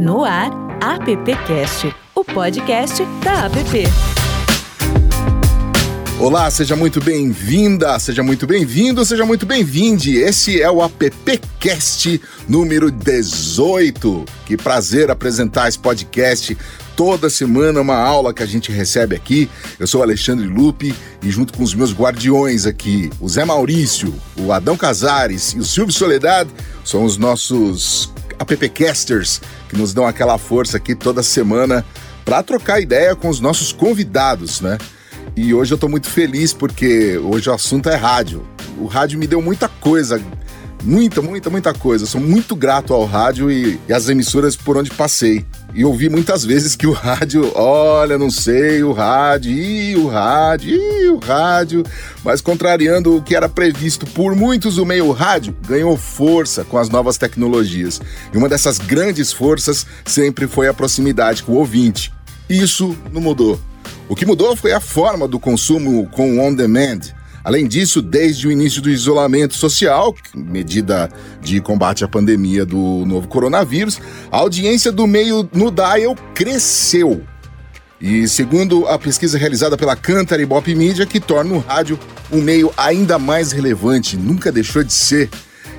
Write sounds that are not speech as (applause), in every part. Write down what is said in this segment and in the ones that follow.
No ar, AppCast, o podcast da App. Olá, seja muito bem-vinda, seja muito bem-vindo, seja muito bem-vinde. Esse é o AppCast número 18. Que prazer apresentar esse podcast toda semana uma aula que a gente recebe aqui. Eu sou Alexandre Lupe e junto com os meus guardiões aqui, o Zé Maurício, o Adão Casares e o Silvio Soledade, são os nossos appcasters que nos dão aquela força aqui toda semana para trocar ideia com os nossos convidados, né? E hoje eu tô muito feliz porque hoje o assunto é rádio. O rádio me deu muita coisa, muita, muita, muita coisa. Sou muito grato ao rádio e, e às emissoras por onde passei. E ouvi muitas vezes que o rádio, olha, não sei, o rádio, e o rádio, e o rádio. Mas contrariando o que era previsto por muitos, o meio rádio ganhou força com as novas tecnologias. E uma dessas grandes forças sempre foi a proximidade com o ouvinte. Isso não mudou. O que mudou foi a forma do consumo com on-demand. Além disso, desde o início do isolamento social, medida de combate à pandemia do novo coronavírus, a audiência do meio no Dial cresceu. E segundo a pesquisa realizada pela Cantar e Bop Media, que torna o rádio um meio ainda mais relevante, nunca deixou de ser.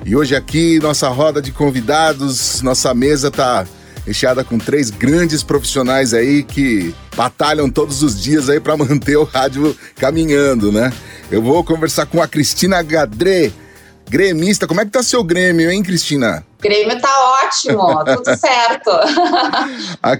E hoje aqui, nossa roda de convidados, nossa mesa está recheada com três grandes profissionais aí que batalham todos os dias aí para (laughs) manter o rádio caminhando, né? Eu vou conversar com a Cristina Gadré, gremista. Como é que tá seu Grêmio, hein, Cristina? Grêmio tá ótimo, tudo (laughs) certo.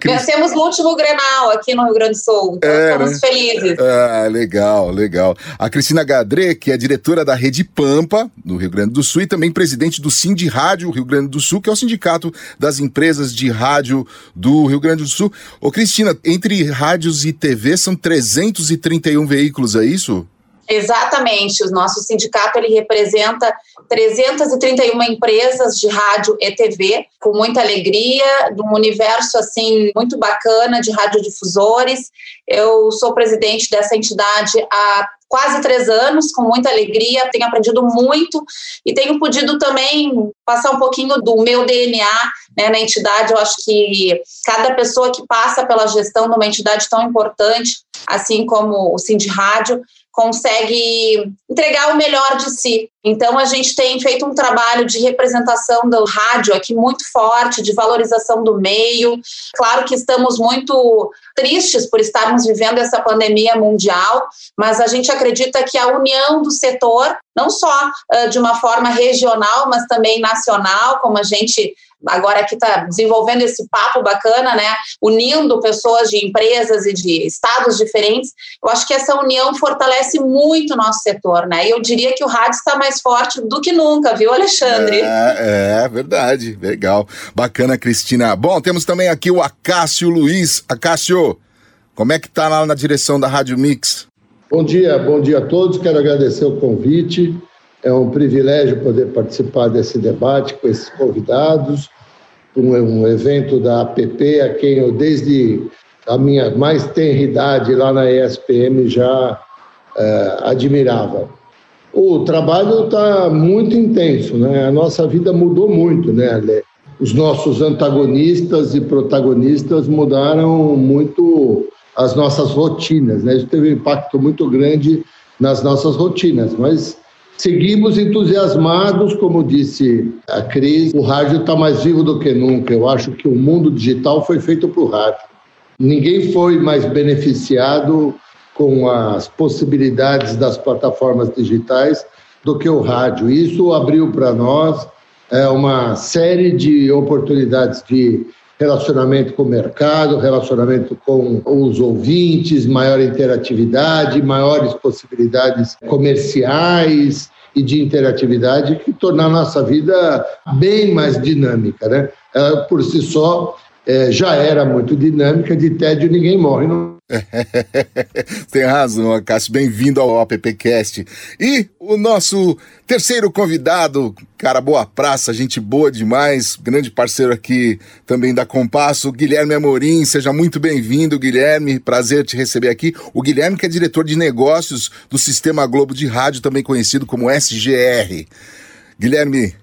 Crist... Vencemos no último Grenal aqui no Rio Grande do Sul, então é, estamos né? felizes. Ah, legal, legal. A Cristina Gadré, que é diretora da Rede Pampa, no Rio Grande do Sul, e também presidente do Sind Rádio Rio Grande do Sul, que é o sindicato das empresas de rádio do Rio Grande do Sul. Ô, Cristina, entre rádios e TV são 331 veículos, é isso? Exatamente, o nosso sindicato ele representa 331 empresas de rádio e TV, com muita alegria, de um universo assim muito bacana de radiodifusores. Eu sou presidente dessa entidade há quase três anos, com muita alegria, tenho aprendido muito e tenho podido também passar um pouquinho do meu DNA né, na entidade. Eu acho que cada pessoa que passa pela gestão de uma entidade tão importante, assim como o Cindy Rádio, consegue entregar o melhor de si. Então, a gente tem feito um trabalho de representação do rádio aqui muito forte, de valorização do meio. Claro que estamos muito tristes por estarmos vivendo essa pandemia mundial, mas a gente acredita que a união do setor, não só uh, de uma forma regional, mas também nacional, como a gente agora aqui está desenvolvendo esse papo bacana, né? Unindo pessoas de empresas e de estados diferentes. Eu acho que essa união fortalece muito o nosso setor, né? E eu diria que o rádio está mais forte do que nunca, viu, Alexandre? É, é verdade. Legal. Bacana, Cristina. Bom, temos também aqui o Acácio Luiz. Acácio, como é que tá lá na direção da Rádio Mix? Bom dia, bom dia a todos. Quero agradecer o convite. É um privilégio poder participar desse debate com esses convidados, um, um evento da APP, a quem eu, desde a minha mais tenra idade lá na ESPM, já é, admirava. O trabalho está muito intenso, né? A nossa vida mudou muito, né, Ale? Os nossos antagonistas e protagonistas mudaram muito as nossas rotinas, né? Isso teve um impacto muito grande nas nossas rotinas, mas Seguimos entusiasmados, como disse a Cris, o rádio está mais vivo do que nunca. Eu acho que o mundo digital foi feito para o rádio. Ninguém foi mais beneficiado com as possibilidades das plataformas digitais do que o rádio. Isso abriu para nós é, uma série de oportunidades de relacionamento com o mercado, relacionamento com os ouvintes, maior interatividade, maiores possibilidades comerciais e de interatividade que tornar a nossa vida bem mais dinâmica, né? Ela, por si só, é, já era muito dinâmica, de tédio ninguém morre. Não... (laughs) Tem razão, Cássio. Bem-vindo ao AppCast. E o nosso terceiro convidado, cara, boa praça, gente boa demais, grande parceiro aqui também da Compasso, Guilherme Amorim. Seja muito bem-vindo, Guilherme. Prazer te receber aqui. O Guilherme, que é diretor de negócios do Sistema Globo de Rádio, também conhecido como SGR. Guilherme.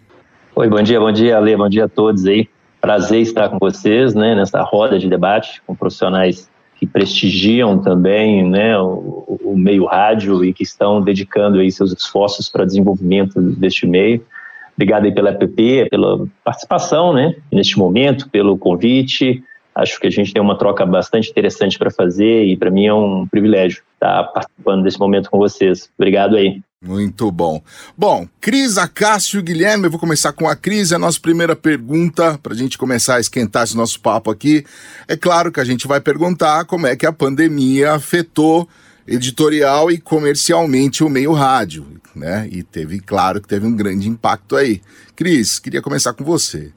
Oi, bom dia, bom dia, Ale, bom dia a todos aí. Prazer estar com vocês, né, nessa roda de debate com profissionais que prestigiam também, né, o, o meio rádio e que estão dedicando aí seus esforços para desenvolvimento deste meio. Obrigado aí pela app, pela participação, né, neste momento, pelo convite. Acho que a gente tem uma troca bastante interessante para fazer e para mim é um privilégio estar participando desse momento com vocês. Obrigado aí. Muito bom. Bom, Cris, Acácio, Guilherme, eu vou começar com a Cris. A nossa primeira pergunta, para a gente começar a esquentar esse nosso papo aqui, é claro que a gente vai perguntar como é que a pandemia afetou editorial e comercialmente o meio rádio, né? E teve, claro que teve um grande impacto aí. Cris, queria começar com você.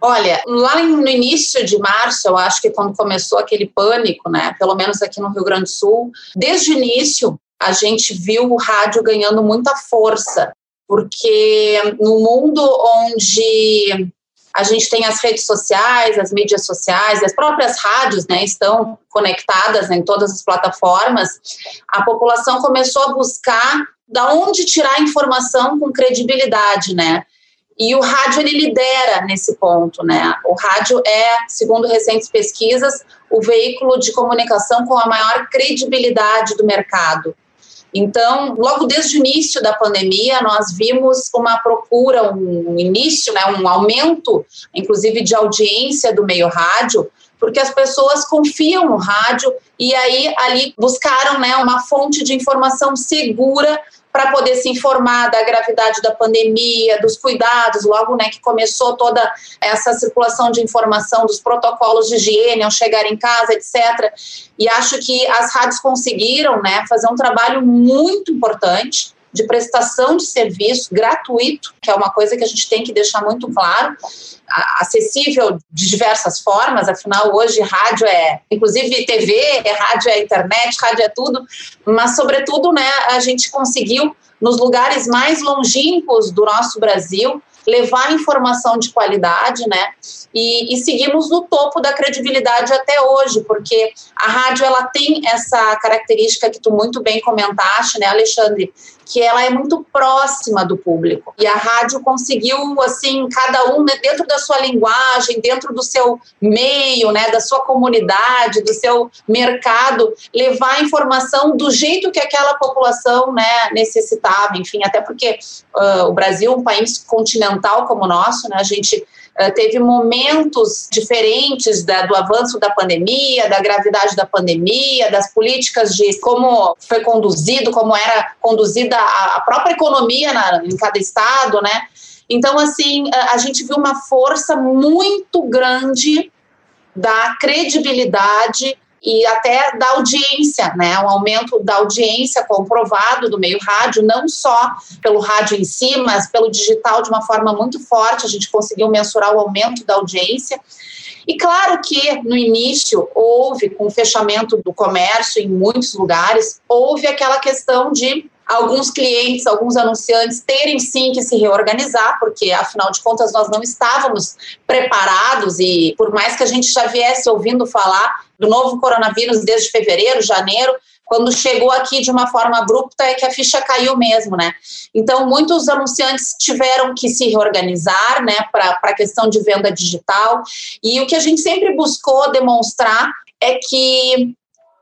Olha, lá no início de março, eu acho que quando começou aquele pânico, né, pelo menos aqui no Rio Grande do Sul, desde o início a gente viu o rádio ganhando muita força, porque no mundo onde a gente tem as redes sociais, as mídias sociais, as próprias rádios, né, estão conectadas em todas as plataformas, a população começou a buscar da onde tirar informação com credibilidade, né? E o rádio ele lidera nesse ponto, né? O rádio é, segundo recentes pesquisas, o veículo de comunicação com a maior credibilidade do mercado. Então, logo desde o início da pandemia, nós vimos uma procura, um início, né, um aumento, inclusive de audiência do meio rádio, porque as pessoas confiam no rádio e aí ali buscaram né, uma fonte de informação segura para poder se informar da gravidade da pandemia, dos cuidados, logo né, que começou toda essa circulação de informação dos protocolos de higiene ao chegar em casa, etc. E acho que as rádios conseguiram né, fazer um trabalho muito importante de prestação de serviço gratuito, que é uma coisa que a gente tem que deixar muito claro, acessível de diversas formas, afinal hoje rádio é, inclusive TV, é rádio é internet, rádio é tudo, mas sobretudo, né, a gente conseguiu nos lugares mais longínquos do nosso Brasil levar informação de qualidade, né? E, e, seguimos no topo da credibilidade até hoje, porque a rádio ela tem essa característica que tu muito bem comentaste, né, Alexandre, que ela é muito próxima do público. E a rádio conseguiu, assim, cada um né, dentro da sua linguagem, dentro do seu meio, né, da sua comunidade, do seu mercado, levar a informação do jeito que aquela população, né, necessitava. Enfim, até porque uh, o Brasil, um país continental como o nosso, né, a gente teve momentos diferentes da, do avanço da pandemia, da gravidade da pandemia, das políticas de como foi conduzido, como era conduzida a, própria economia na, em cada estado, né? Então, assim, eh, a gente viu uma força muito grande da credibilidade e até da audiência, né? Um aumento da audiência comprovado do meio rádio, não só pelo rádio em si, mas pelo digital de uma forma muito forte. A gente conseguiu mensurar o aumento da audiência. E claro que no início houve, com o fechamento do comércio em muitos lugares, houve aquela questão de alguns clientes, alguns anunciantes terem sim que se reorganizar, porque afinal de contas nós não estávamos preparados e por mais que a gente já viesse ouvindo falar do novo coronavírus desde fevereiro, janeiro, quando chegou aqui de uma forma abrupta é que a ficha caiu mesmo, né? Então, muitos anunciantes tiveram que se reorganizar, né, para a questão de venda digital. E o que a gente sempre buscou demonstrar é que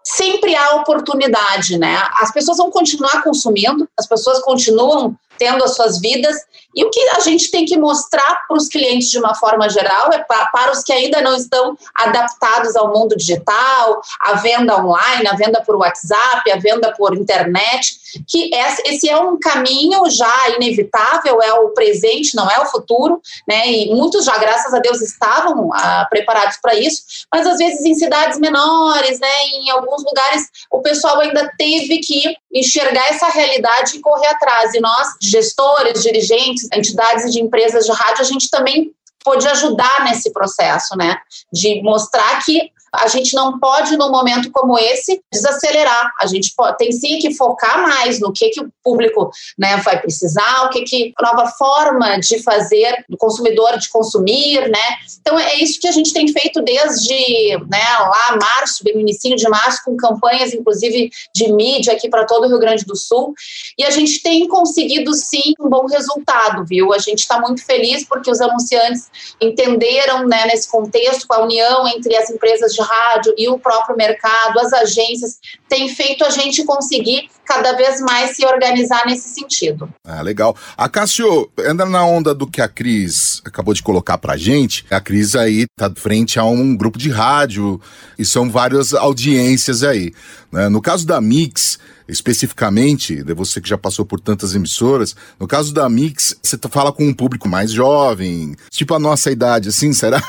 sempre há oportunidade, né? As pessoas vão continuar consumindo, as pessoas continuam tendo as suas vidas. E o que a gente tem que mostrar para os clientes de uma forma geral é para, para os que ainda não estão adaptados ao mundo digital, a venda online, a venda por WhatsApp, a venda por internet, que esse é um caminho já inevitável, é o presente, não é o futuro, né? E muitos já, graças a Deus, estavam ah, preparados para isso, mas às vezes em cidades menores, né? Em alguns lugares, o pessoal ainda teve que enxergar essa realidade e correr atrás. E nós, gestores, dirigentes, entidades de empresas de rádio, a gente também pôde ajudar nesse processo, né? De mostrar que a gente não pode, num momento como esse, desacelerar. A gente pode, tem sim que focar mais no que, que o público né, vai precisar, o que, que nova forma de fazer do consumidor de consumir, né? Então é isso que a gente tem feito desde né, lá março, bem no início de março, com campanhas, inclusive, de mídia aqui para todo o Rio Grande do Sul. E a gente tem conseguido sim um bom resultado, viu? A gente está muito feliz porque os anunciantes entenderam, né, nesse contexto, com a união entre as empresas de rádio e o próprio mercado, as agências, tem feito a gente conseguir cada vez mais se organizar nesse sentido. Ah, legal. A Cássio, anda na onda do que a Cris acabou de colocar pra gente. A Cris aí tá frente a um grupo de rádio e são várias audiências aí. Né? No caso da Mix, especificamente, de você que já passou por tantas emissoras, no caso da Mix, você tá, fala com um público mais jovem, tipo a nossa idade, assim, será?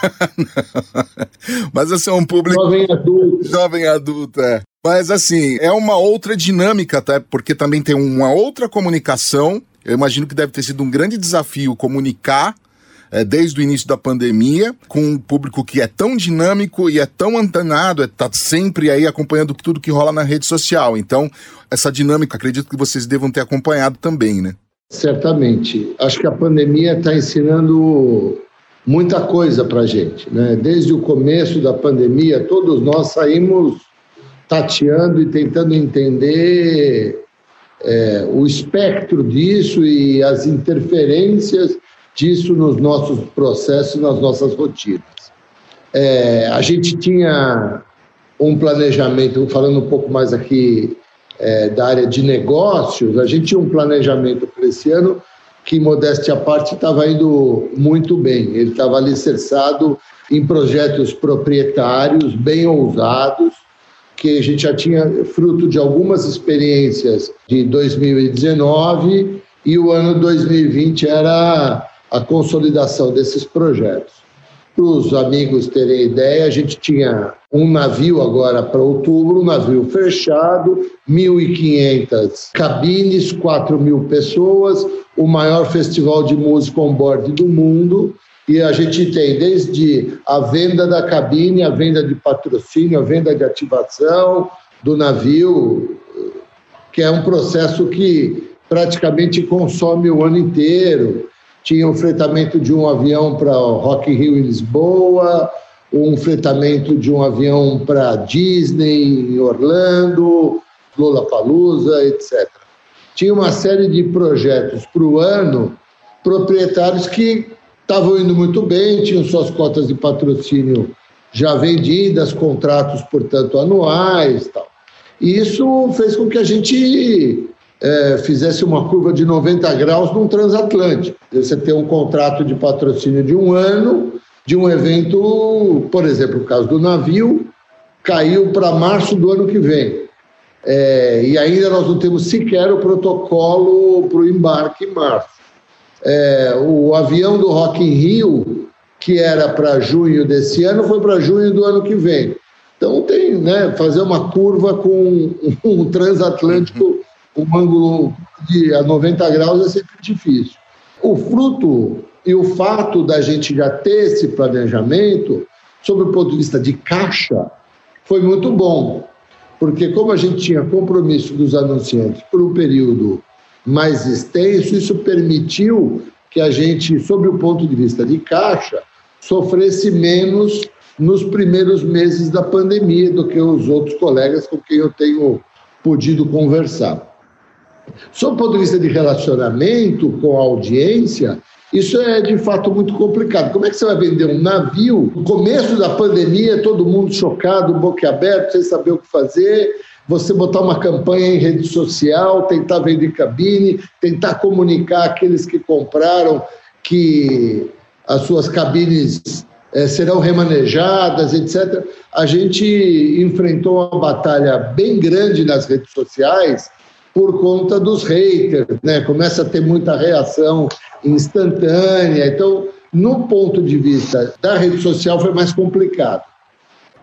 (laughs) Mas assim, é um público... Jovem adulto. Jovem adulto, é. Mas assim, é uma outra dinâmica, tá? Porque também tem uma outra comunicação. Eu imagino que deve ter sido um grande desafio comunicar é, desde o início da pandemia, com um público que é tão dinâmico e é tão antenado, está é, sempre aí acompanhando tudo que rola na rede social. Então, essa dinâmica, acredito que vocês devam ter acompanhado também, né? Certamente. Acho que a pandemia está ensinando muita coisa para a gente. Né? Desde o começo da pandemia, todos nós saímos tateando e tentando entender é, o espectro disso e as interferências disso nos nossos processos, nas nossas rotinas. É, a gente tinha um planejamento, falando um pouco mais aqui é, da área de negócios, a gente tinha um planejamento para esse ano que, modéstia à parte, estava indo muito bem. Ele estava alicerçado em projetos proprietários bem ousados, que a gente já tinha fruto de algumas experiências de 2019 e o ano 2020 era a consolidação desses projetos. Para os amigos terem ideia, a gente tinha um navio agora para outubro, um navio fechado, 1.500 cabines, 4 mil pessoas, o maior festival de música on-board do mundo. E a gente tem desde a venda da cabine, a venda de patrocínio, a venda de ativação do navio, que é um processo que praticamente consome o ano inteiro tinha o fretamento de um avião para Rock Rio em Lisboa, um fretamento de um avião para Disney em Orlando, Lollapalooza, etc. Tinha uma série de projetos para o ano, proprietários que estavam indo muito bem, tinham suas cotas de patrocínio já vendidas, contratos, portanto, anuais tal. E isso fez com que a gente é, fizesse uma curva de 90 graus num transatlântico. Você tem um contrato de patrocínio de um ano, de um evento, por exemplo, o caso do navio, caiu para março do ano que vem. É, e ainda nós não temos sequer o protocolo para o embarque em março. É, o avião do Rock in Rio, que era para junho desse ano, foi para junho do ano que vem. Então tem, né, fazer uma curva com um (laughs) transatlântico um ângulo de a 90 graus é sempre difícil. O fruto e o fato da gente já ter esse planejamento, sob o ponto de vista de caixa, foi muito bom, porque como a gente tinha compromisso dos anunciantes por um período mais extenso, isso permitiu que a gente, sob o ponto de vista de caixa, sofresse menos nos primeiros meses da pandemia do que os outros colegas com quem eu tenho podido conversar. Sob o ponto de vista de relacionamento com a audiência, isso é de fato muito complicado. Como é que você vai vender um navio? No começo da pandemia, todo mundo chocado, boquiaberto, sem saber o que fazer. Você botar uma campanha em rede social, tentar vender cabine, tentar comunicar aqueles que compraram que as suas cabines é, serão remanejadas, etc. A gente enfrentou uma batalha bem grande nas redes sociais por conta dos haters, né? Começa a ter muita reação instantânea. Então, no ponto de vista da rede social, foi mais complicado.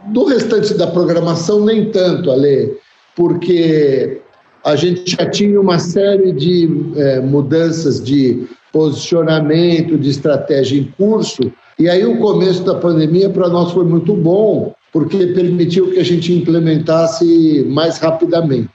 Do restante da programação, nem tanto, Ale, porque a gente já tinha uma série de é, mudanças de posicionamento, de estratégia em curso, E aí o começo da pandemia para nós foi muito bom, porque permitiu que a gente implementasse mais rapidamente.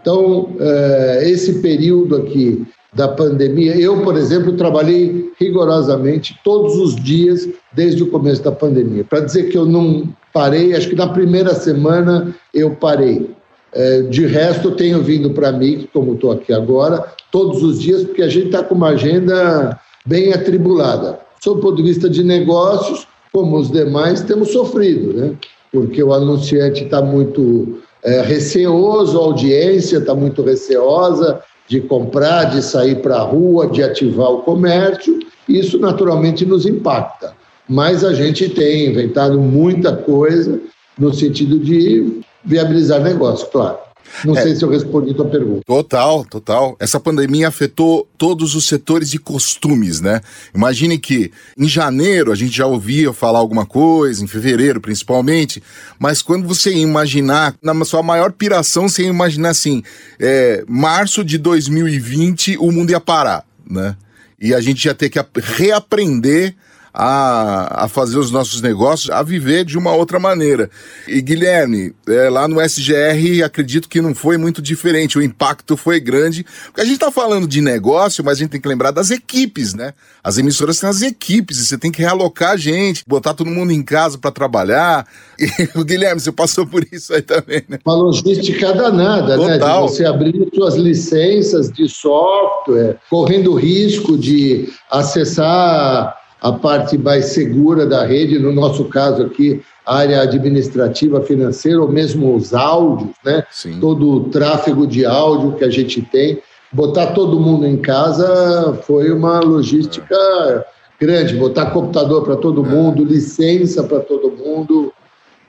Então, eh, esse período aqui da pandemia, eu, por exemplo, trabalhei rigorosamente todos os dias desde o começo da pandemia. Para dizer que eu não parei, acho que na primeira semana eu parei. Eh, de resto, eu tenho vindo para mim, como estou aqui agora, todos os dias, porque a gente está com uma agenda bem atribulada. Sob o ponto de vista de negócios, como os demais, temos sofrido, né? porque o anunciante está muito é, receoso, a audiência está muito receosa de comprar, de sair para a rua, de ativar o comércio. Isso naturalmente nos impacta. Mas a gente tem inventado muita coisa no sentido de viabilizar negócio, claro. Não é, sei se eu respondi a tua pergunta. Total, total. Essa pandemia afetou todos os setores de costumes, né? Imagine que em janeiro a gente já ouvia falar alguma coisa, em fevereiro principalmente, mas quando você imaginar, na sua maior piração, você ia imaginar assim, é, março de 2020 o mundo ia parar, né? E a gente ia ter que reaprender a, a fazer os nossos negócios, a viver de uma outra maneira. E Guilherme, é, lá no SGR, acredito que não foi muito diferente, o impacto foi grande, porque a gente está falando de negócio, mas a gente tem que lembrar das equipes, né? As emissoras têm as equipes, e você tem que realocar a gente, botar todo mundo em casa para trabalhar. (laughs) E o Guilherme, você passou por isso aí também, né? Uma logística danada, Total. né? De você abrir suas licenças de software, correndo risco de acessar a parte mais segura da rede, no nosso caso aqui, a área administrativa, financeira, ou mesmo os áudios, né? Sim. Todo o tráfego de áudio que a gente tem. Botar todo mundo em casa foi uma logística é. grande. Botar computador para todo é. mundo, licença para todo mundo.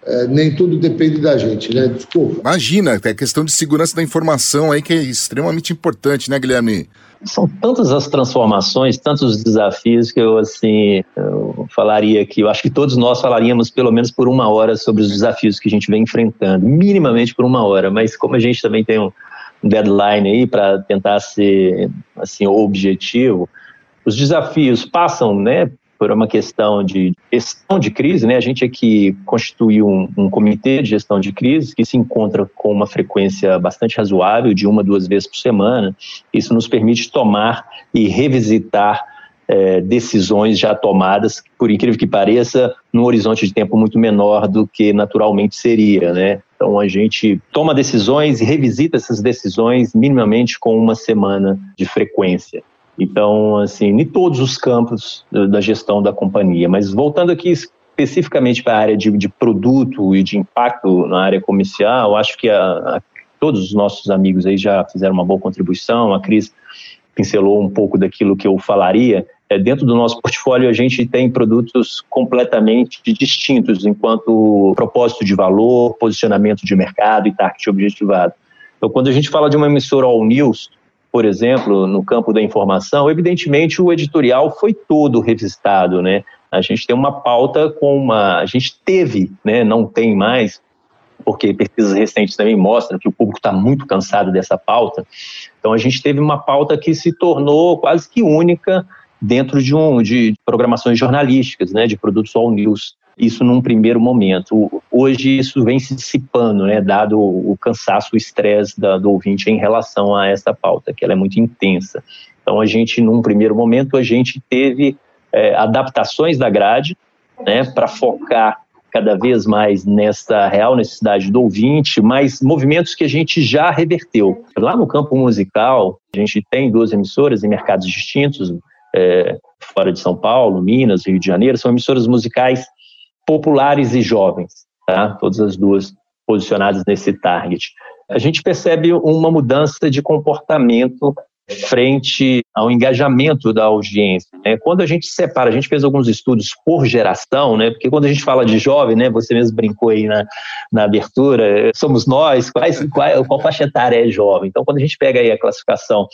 É, nem tudo depende da gente, né? Desculpa. Imagina, é questão de segurança da informação aí que é extremamente importante, né, Guilherme? São tantas as transformações, tantos os desafios que eu assim eu falaria que eu acho que todos nós falaríamos pelo menos por uma hora sobre os desafios que a gente vem enfrentando, minimamente por uma hora. Mas como a gente também tem um deadline aí para tentar ser assim objetivo, os desafios passam, né, por uma questão de gestão de crise, né? A gente aqui constituiu um, um, comitê de gestão de crise que se encontra com uma frequência bastante razoável, de uma, duas vezes por semana. Isso nos permite tomar e revisitar é, decisões já tomadas, por incrível que pareça, num horizonte de tempo muito menor do que naturalmente seria, né? Então a gente toma decisões e revisita essas decisões minimamente com uma semana de frequência. Então, assim, em todos os campos da gestão da companhia. Mas voltando aqui especificamente para a área de, de, produto e de impacto na área comercial, acho que a, a, todos os nossos amigos aí já fizeram uma boa contribuição. A Cris pincelou um pouco daquilo que eu falaria. É, dentro do nosso (laughs) portfólio, a gente tem produtos completamente distintos enquanto propósito de valor, posicionamento de mercado e target objetivado. Então, quando a gente fala de uma emissora all news, por exemplo, no campo da informação, evidentemente o editorial foi todo revisitado, né? A gente tem uma pauta com uma, a gente teve, né? Não tem mais, porque pesquisas recentes também mostram que o público está muito cansado dessa pauta. Então a gente teve uma pauta que se tornou quase que única dentro de um de programações jornalísticas, né? De produtos all news isso num primeiro momento. Hoje isso vem se dissipando, né, dado o cansaço, o estresse do ouvinte em relação a essa pauta, que ela é muito intensa. Então a gente, num primeiro momento, a gente teve é, adaptações da grade, né, para focar cada vez mais nessa real necessidade do ouvinte, mas movimentos que a gente já reverteu. Lá no campo musical, a gente tem duas emissoras em mercados distintos, é, fora de São Paulo, Minas, Rio de Janeiro, são emissoras musicais populares e jovens, tá? todas as duas posicionadas nesse target. A gente percebe uma mudança de comportamento frente ao engajamento da audiência. Né? Quando a gente separa, a gente fez alguns estudos por geração, né? porque quando a gente fala de jovem, né? você mesmo brincou aí na, na abertura, somos nós, quais, qual, qual faixa etária é jovem? Então, quando a gente pega aí a classificação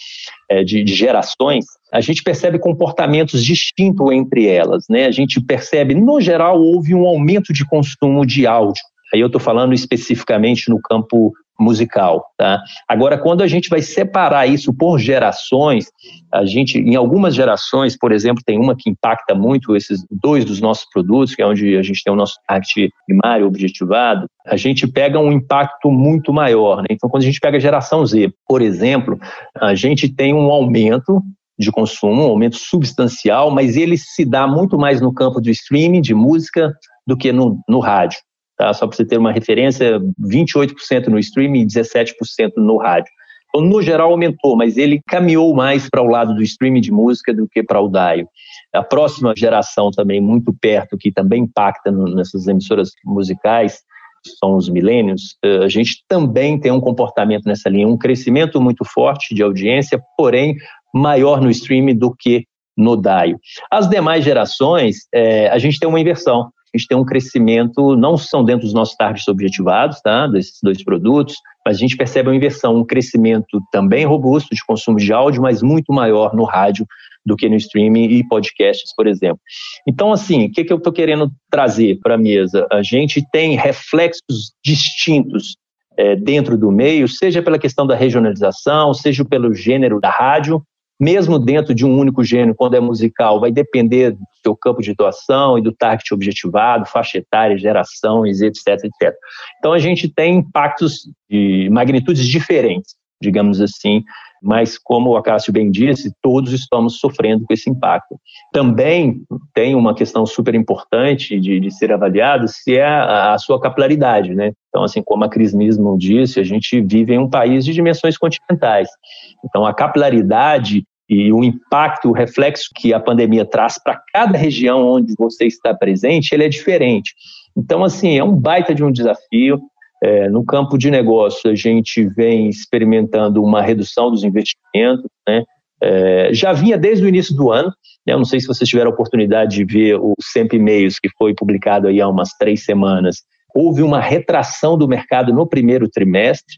é, de, de gerações, a gente percebe comportamentos distintos entre elas. Né? A gente percebe, no geral, houve um aumento de consumo de áudio. Aí eu estou falando especificamente no campo musical. Tá? Agora, quando a gente vai separar isso por gerações, a gente, em algumas gerações, por exemplo, tem uma que impacta muito esses dois dos nossos produtos, que é onde a gente tem o nosso arte primário objetivado, a gente pega um impacto muito maior. Né? Então, quando a gente pega a geração Z, por exemplo, a gente tem um aumento de consumo, um aumento substancial, mas ele se dá muito mais no campo do streaming, de música, do que no, no rádio. Tá? Só para você ter uma referência, 28% no streaming e 17% no rádio. Então, no geral, aumentou, mas ele caminhou mais para o lado do streaming de música do que para o DAIO. A próxima geração também, muito perto, que também impacta nessas emissoras musicais, são os milênios, eh, a gente também tem um comportamento nessa linha, um crescimento muito forte de audiência, porém maior no streaming do que no DAIO. As demais gerações, é, a gente tem uma inversão a gente tem um crescimento, não são dentro dos nossos targets objetivados, tá, desses dois produtos, mas a gente percebe uma inversão, um crescimento também robusto de consumo de áudio, mas muito maior no rádio do que no streaming e podcasts, por exemplo. Então, assim, o que, que eu estou querendo trazer para a mesa? A gente tem reflexos distintos é, dentro do meio, seja pela questão da regionalização, seja pelo gênero da rádio, mesmo dentro de um único gênero, quando é musical, vai depender do seu campo de atuação e do target objetivado, faixa etária, gerações, etc, etc. Então a gente tem impactos de magnitudes diferentes, digamos assim, mas como o Acácio bem disse, todos estamos sofrendo com esse impacto. Também tem uma questão super importante de, de ser avaliada, se é a, a, sua capilaridade, né? Então, assim, como a Cris mesmo disse, a gente vive em um país de dimensões continentais. Então, a capilaridade e o impacto, o reflexo que a pandemia traz para cada região onde você está presente, ele é diferente. Então, assim, é um baita de um desafio. É, no campo de negócio, a gente vem experimentando uma redução dos investimentos, né? É, já vinha desde o início do ano, né? eu não sei se vocês tiveram a oportunidade de ver o Sempre E-mails, que foi publicado aí há umas três semanas. Houve uma retração do mercado no primeiro trimestre,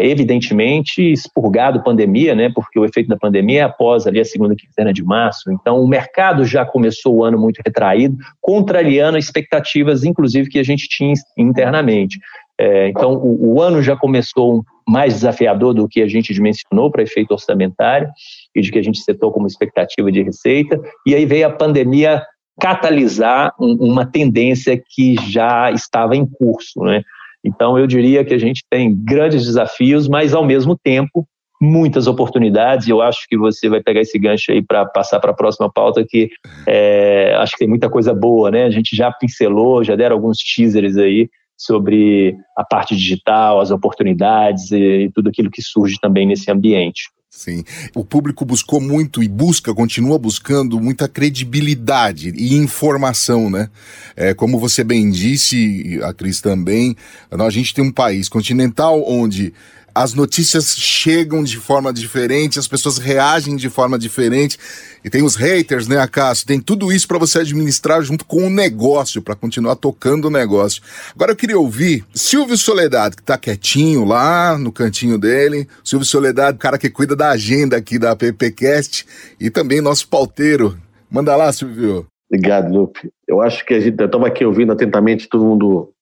evidentemente expurgado pandemia, né, porque o efeito da pandemia é após ali a segunda quinzena de março. Então, o mercado já começou o ano muito retraído, contrariando expectativas, inclusive, que a gente tinha internamente. É, então, o, o, ano já começou mais desafiador do que a gente dimensionou para efeito orçamentário e de que a gente setou como expectativa de receita, e aí veio a pandemia catalisar um, uma tendência que já estava em curso, né? Então, eu diria que a gente tem grandes desafios, mas ao mesmo tempo muitas oportunidades. E eu acho que você vai pegar esse gancho aí para passar para a próxima pauta, que é, acho que tem muita coisa boa, né? A gente já pincelou, já deram alguns teasers aí sobre a parte digital, as oportunidades e, e tudo aquilo que surge também nesse ambiente. Sim. O público buscou muito e busca, continua buscando muita credibilidade e informação, né? É, como você bem disse, a Cris também, a gente tem um país continental onde as notícias chegam de forma diferente, as pessoas reagem de forma diferente. E tem os haters, né, Acácio? Tem tudo isso para você administrar junto com o negócio, para continuar tocando o negócio. Agora eu queria ouvir Silvio Soledade, que tá quietinho lá no cantinho dele. Silvio Soledade, cara que cuida da agenda aqui da PPcast e também nosso pauteiro. Manda lá, Silvio. Obrigado, Lupe. Eu acho que a gente estava aqui ouvindo atentamente todo mundo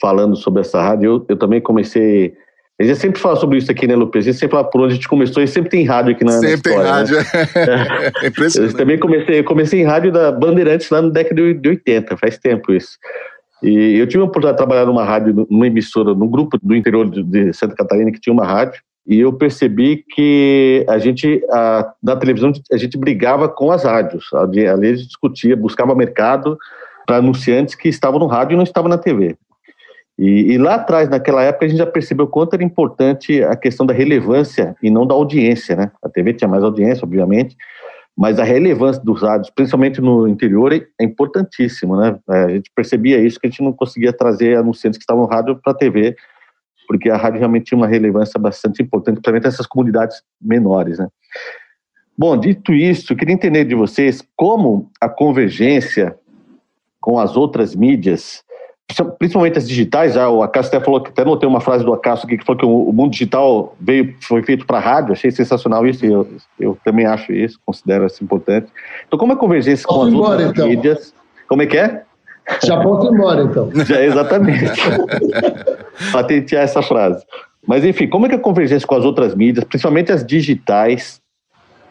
falando sobre essa rádio. Eu, eu também comecei a gente sempre fala sobre isso aqui, né, Lupe? A gente sempre fala por onde a gente começou e sempre tem rádio aqui na Sempre na história, tem rádio. Né? (laughs) É impressionante. Eu também comecei, comecei em rádio da Bandeirantes lá no década de 80, faz tempo isso. E eu tive a oportunidade de trabalhar numa rádio, numa emissora, num grupo do interior de Santa Catarina que tinha uma rádio. E eu percebi que a gente, a, na televisão, a gente brigava com as rádios. Ali a gente discutia, buscava mercado para anunciantes que estavam no rádio e não estavam na TV. E, e, lá atrás, naquela época, a gente já percebeu quanto era importante a questão da relevância e não da audiência, né? A TV tinha mais audiência, obviamente, mas a relevância dos rádios, principalmente no interior, é importantíssimo, né? É, a gente percebia isso, que a gente não conseguia trazer anunciantes que estavam no rádio para a TV, porque a rádio realmente tinha uma relevância bastante importante, principalmente essas comunidades menores, né? Bom, dito isso, queria entender de vocês como a convergência com as outras mídias principalmente as digitais, já o Acácio até falou que até notei uma frase do Acácio aqui que falou que o, mundo digital veio, foi feito para rádio, achei sensacional isso, eu, eu também acho isso, considero isso importante. Então, como é a convergência com as embora, outras então. mídias? Como é que é? Já posso ir embora, então. (laughs) Já, exatamente. (laughs) Patentear essa frase. Mas, enfim, como é que a convergência com as outras mídias, principalmente as digitais,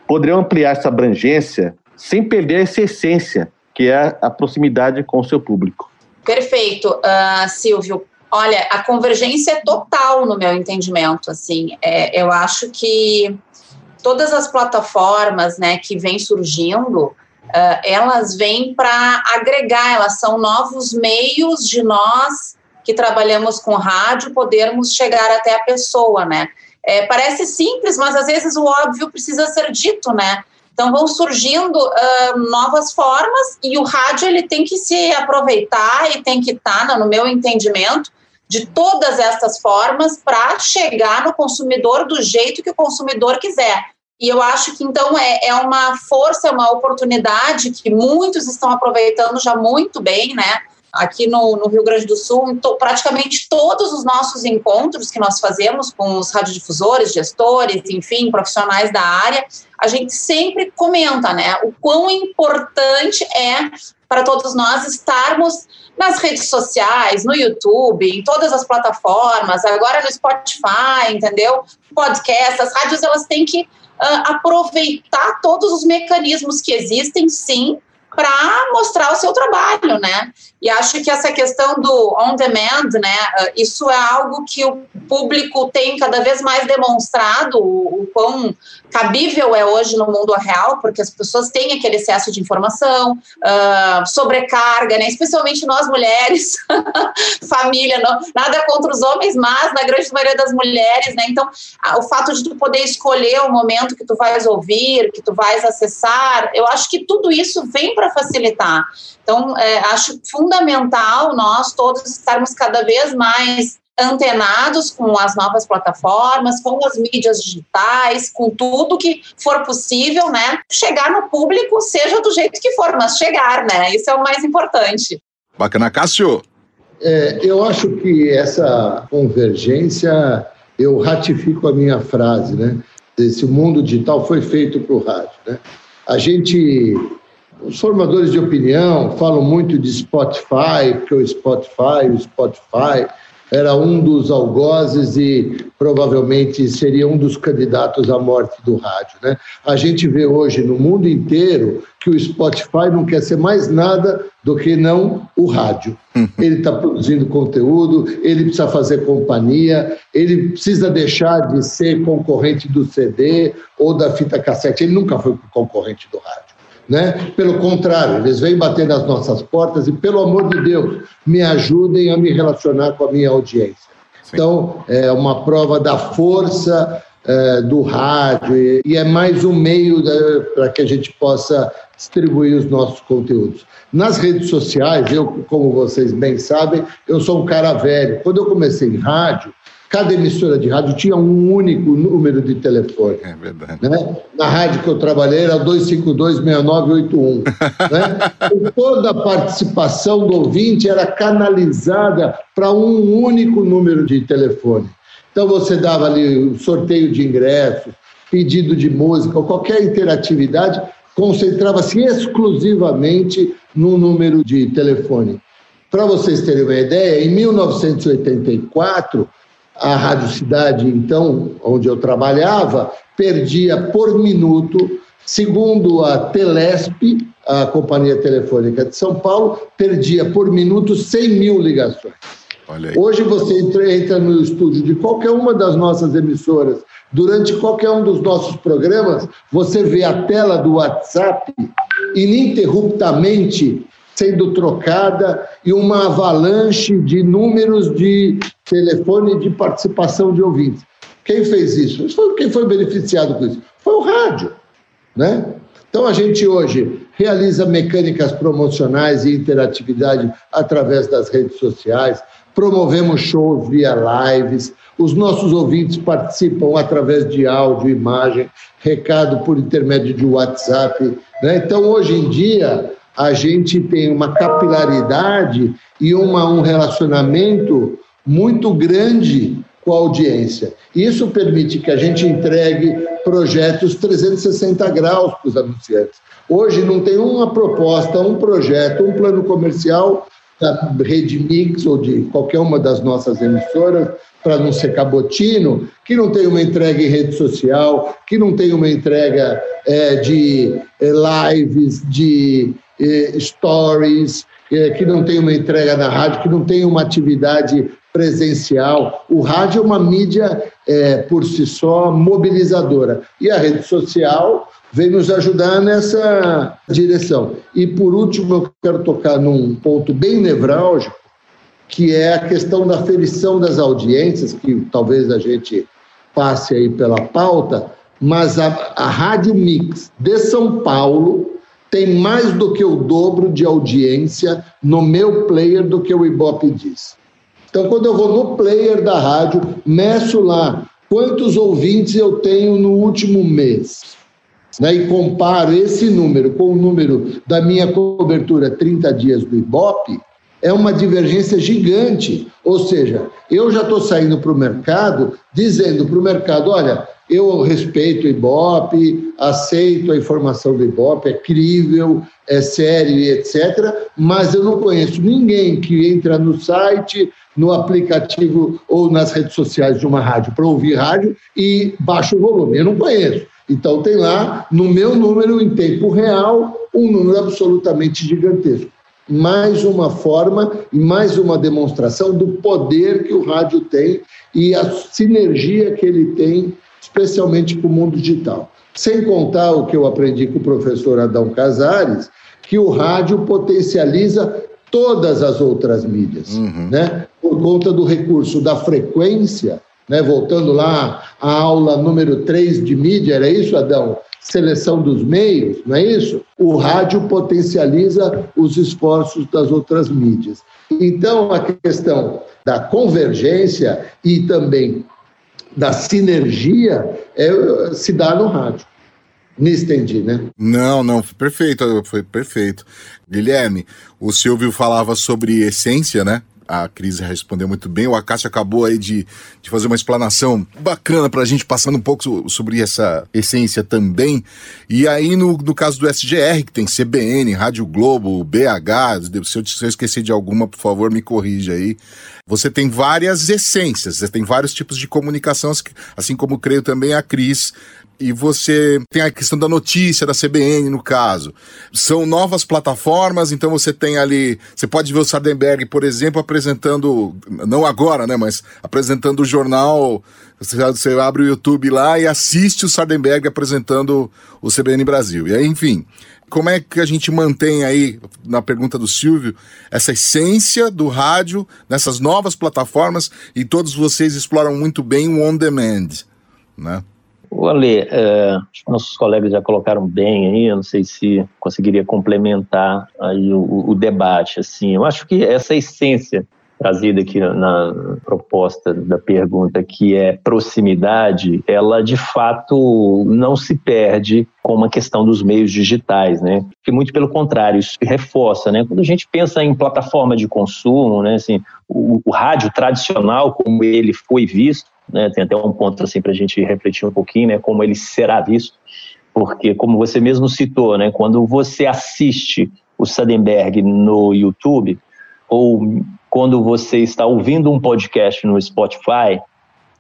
poderiam ampliar essa abrangência sem perder essa essência, que é a proximidade com o seu público? Perfeito, uh, Silvio. Olha, a convergência é total no meu entendimento. Assim, é, eu acho que todas as plataformas, né, que vêm surgindo, uh, elas vêm para agregar. Elas são novos meios de nós que trabalhamos com rádio podermos chegar até a pessoa, né? É, parece simples, mas às vezes o óbvio precisa ser dito, né? Então vão surgindo uh, novas formas e o rádio ele tem que se aproveitar e tem que estar, tá, no meu entendimento, de todas estas formas para chegar no consumidor do jeito que o consumidor quiser. E eu acho que então é, é uma força, é uma oportunidade que muitos estão aproveitando já muito bem, né? Aqui no, no Rio Grande do Sul, to, praticamente todos os nossos encontros que nós fazemos com os radiodifusores, gestores, enfim, profissionais da área, a gente sempre comenta, né, o quão importante é para todos nós estarmos nas redes sociais, no YouTube, em todas as plataformas, agora no Spotify, entendeu? Podcast, as rádios elas têm que uh, aproveitar todos os mecanismos que existem, sim, para mostrar o seu trabalho, né? E acho que essa questão do on demand, né, ah, isso é algo que o público tem cada vez mais demonstrado o, o quão cabível é hoje no mundo real, porque as pessoas têm aquele excesso de informação, uh, sobrecarga, né? Especialmente nós mulheres, (laughs) família, não, nada contra os homens, mas na grande maioria das mulheres, né? Então, o fato de tu poder escolher o momento que tu vais ouvir, que tu vais acessar, eu acho que tudo isso vem para facilitar. Então, é, acho fundamental nós todos estarmos cada vez mais antenados com as novas plataformas, com as mídias digitais, com tudo que for possível, né? Chegar no público, seja do jeito que for, mas chegar, né? Isso é o mais importante. Bacana, Cássio. É, eu acho que essa convergência, eu ratifico a minha frase, né? Esse mundo digital foi feito para o rádio, né? A gente os formadores de opinião falam muito de Spotify, porque o Spotify, o Spotify era um dos algozes e provavelmente seria um dos candidatos à morte do rádio. Né? A gente vê hoje no mundo inteiro que o Spotify não quer ser mais nada do que não o rádio. Uhum. Ele está produzindo conteúdo, ele precisa fazer companhia, ele precisa deixar de ser concorrente do CD ou da fita cassete. Ele nunca foi concorrente do rádio. Né? Pelo contrário, eles vêm bater nas nossas portas e, pelo amor de Deus, me ajudem a me relacionar com a minha audiência. Sim. Então, é uma prova da força é, do rádio e, e, é mais um meio para que a gente possa distribuir os nossos conteúdos. Nas redes sociais, eu, como vocês bem sabem, eu sou um cara velho. Quando eu comecei em rádio, Cada emissora de rádio tinha um único número de telefone. É verdade. Né? Na rádio que eu trabalhei era 252-6981. (laughs) né? toda a participação do ouvinte era canalizada para um único número de telefone. Então você dava ali o sorteio de ingressos, pedido de música, qualquer interatividade, concentrava-se exclusivamente no número de telefone. Para vocês terem uma ideia, em 1984, a Rádio Cidade, então, onde eu trabalhava, perdia por minuto, segundo a Telesp, a Companhia Telefônica de São Paulo, perdia por minuto 100 mil ligações. Hoje você entra, entra no estúdio de qualquer uma das nossas emissoras, durante qualquer um dos nossos programas, você vê a tela do WhatsApp ininterruptamente sendo trocada e uma avalanche de números de telefone de participação de ouvintes. Quem fez isso? Quem foi beneficiado com isso? Foi o rádio. Né? Então a gente hoje realiza mecânicas promocionais e interatividade através das redes sociais, promovemos shows via lives, os nossos ouvintes participam através de áudio, imagem, recado por intermédio de WhatsApp. Né? Então hoje em dia a gente tem uma capilaridade e uma, um relacionamento muito grande com a audiência. Isso permite que a gente entregue projetos 360 graus para os anunciantes. Hoje não tem uma proposta, um projeto, um plano comercial da Rede Mix ou de qualquer uma das nossas emissoras, para não ser cabotino, que não tem uma entrega em rede social, que não tem uma entrega é, de é, lives, de é, stories, é, que não tem uma entrega na rádio, que não tem uma atividade presencial. O rádio é uma mídia é, por si só mobilizadora. E a rede social vem nos ajudar nessa direção. E por último, eu quero tocar num ponto bem nevrálgico, que é a questão da ferição das audiências, que talvez a gente passe aí pela pauta, mas a, a Rádio Mix de São Paulo tem mais do que o dobro de audiência no meu player do que o Ibope diz. Então, quando eu vou no player da rádio, meço lá quantos ouvintes eu tenho no último mês. Né, e comparo esse número com o número da minha cobertura 30 dias do Ibope, é uma divergência gigante. Ou seja, eu já estou saindo para o mercado dizendo para o mercado: olha, eu respeito o Ibope, aceito a informação do Ibope, é crível, é sério etc., mas eu não conheço ninguém que entra no site, no aplicativo ou nas redes sociais de uma rádio para ouvir rádio e baixa o volume. Eu não conheço. Então, tem lá, no meu número, em tempo real, um número absolutamente gigantesco mais uma forma e mais uma demonstração do poder que o rádio tem e a sinergia que ele tem, especialmente com o mundo digital. Sem contar o que eu aprendi com o professor Adão Casares, que o rádio potencializa todas as outras mídias, uhum. né? Por conta do recurso da frequência, né? Voltando lá à aula número 3 de mídia, era isso, Adão? seleção dos meios, não é isso? O rádio potencializa os esforços das outras mídias. Então, a questão da convergência e também da sinergia é, se dá no rádio. Me estendi, né? Não, não, foi perfeito, foi perfeito. Guilherme, o Silvio falava sobre essência, né? A Cris respondeu muito bem. O Acácio acabou aí de, de fazer uma explanação bacana para a gente, passando um pouco sobre essa essência também. E aí, no, no caso do SGR, que tem CBN, Rádio Globo, BH, se eu, se eu esquecer de alguma, por favor, me corrija aí. Você tem várias essências, você tem vários tipos de comunicação, assim como creio também a Cris e você tem a questão da notícia da CBN, no caso. São novas plataformas, então você tem ali. Você pode ver o Sardenberg, por exemplo, apresentando, não agora, né, mas apresentando o jornal. Você, você abre o YouTube lá e assiste o Sardenberg apresentando o CBN Brasil. E aí, enfim, como é que a gente mantém aí, na pergunta do Silvio, essa essência do rádio nessas novas plataformas e todos vocês exploram muito bem o on demand, né? O Ale, é, nossos colegas já colocaram bem aí, eu não sei se conseguiria complementar aí o, o, debate, assim, eu acho que essa essência trazida aqui na proposta da pergunta, que é proximidade, ela de fato não se perde com uma questão dos meios digitais, né? Que muito pelo contrário, isso reforça, né? Quando a gente pensa em plataforma de consumo, né, assim, o, o rádio tradicional como ele foi visto, né? Tem até um ponto assim para a gente refletir um pouquinho, né? Como ele será visto, porque como você mesmo citou, né? Quando você assiste o Sadenberg no YouTube ou quando você está ouvindo um podcast no Spotify,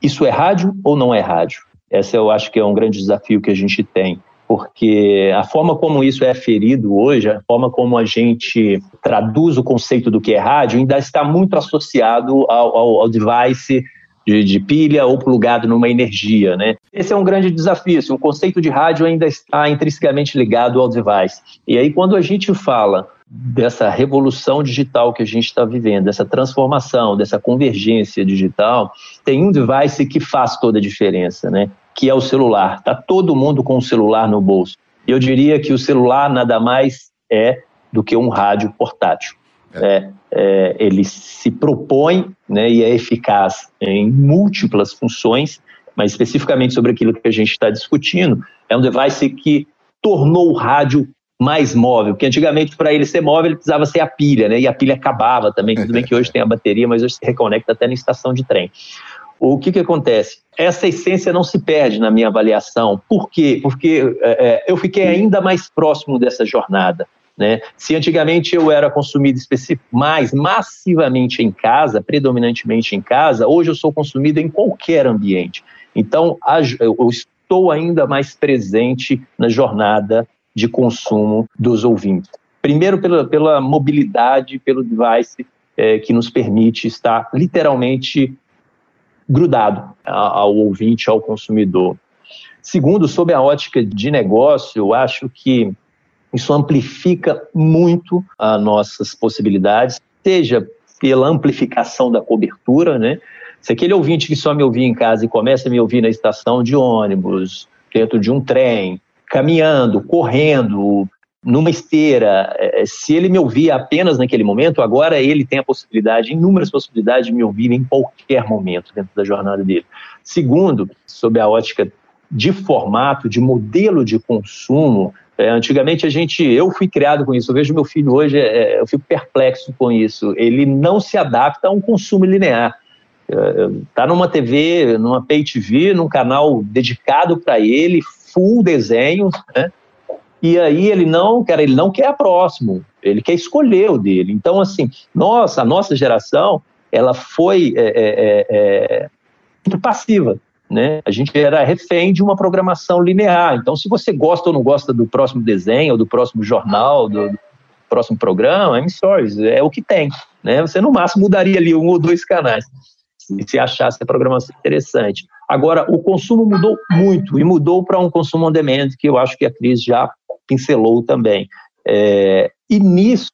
isso é rádio ou não é rádio? Essa eu acho que é um grande desafio que a gente tem, porque a forma como isso é ferido hoje, a forma como a gente traduz o conceito do que é rádio, ainda está muito associado ao, ao, ao device de, de pilha ou plugado numa energia, né? Esse é um grande desafio. Assim, o conceito de rádio ainda está intrinsecamente ligado ao device. E aí, quando a gente fala dessa revolução digital que a gente está vivendo, dessa transformação, dessa convergência digital, tem um device que faz toda a diferença, né? Que é o celular. Está todo mundo com o celular no bolso. Eu diria que o celular nada mais é do que um rádio portátil. É, é, ele se propõe né, e é eficaz em múltiplas funções, mas especificamente sobre aquilo que a gente está discutindo, é um device que tornou o rádio mais móvel, porque antigamente para ele ser móvel ele precisava ser a pilha, né? E a pilha acabava também, tudo bem que hoje tem a bateria, mas hoje se reconecta até na estação de trem. O que que acontece? Essa essência não se perde na minha avaliação. Por quê? Porque é, é eu fiquei ainda mais próximo dessa jornada Né? Se antigamente eu era consumido mais massivamente em casa, predominantemente em casa, hoje eu sou consumido em qualquer ambiente. Então, eu estou ainda mais presente na jornada de consumo dos ouvintes. Primeiro, pela, pela mobilidade, pelo device é, que nos permite estar literalmente grudado ao ouvinte, ao consumidor. Segundo, sob a ótica de negócio, eu acho que isso amplifica muito as nossas possibilidades, seja pela amplificação da cobertura, né? Se aquele ouvinte que só me ouvia em casa e começa a me ouvir na estação de ônibus, dentro de um trem, caminhando, correndo, numa esteira, é, se ele me ouvia apenas naquele momento, agora ele tem a possibilidade, inúmeras possibilidades de me ouvir em qualquer momento dentro da jornada dele. Segundo, sob a ótica de formato, de modelo de consumo, é, antigamente a gente, eu fui criado com isso, eu vejo meu filho hoje, é, eu fico perplexo com isso. Ele não se adapta a um consumo linear. Está é, é, numa TV, numa pay TV, num canal dedicado para ele, full desenho, né? E aí ele não, cara, ele não quer próximo, ele quer escolher o dele. Então, assim, nossa, a nossa geração, ela foi é, é, é, muito passiva né? A gente era refém de uma programação linear. Então, se você gosta ou não gosta do próximo desenho, ou do próximo jornal, do, do próximo programa, I'm sorry, é o que tem. Né? Você, no máximo, mudaria ali um ou dois canais, se achasse a programação interessante. Agora, o consumo mudou muito, e mudou para um consumo on demand, que eu acho que a Cris já pincelou também. É, e nisso,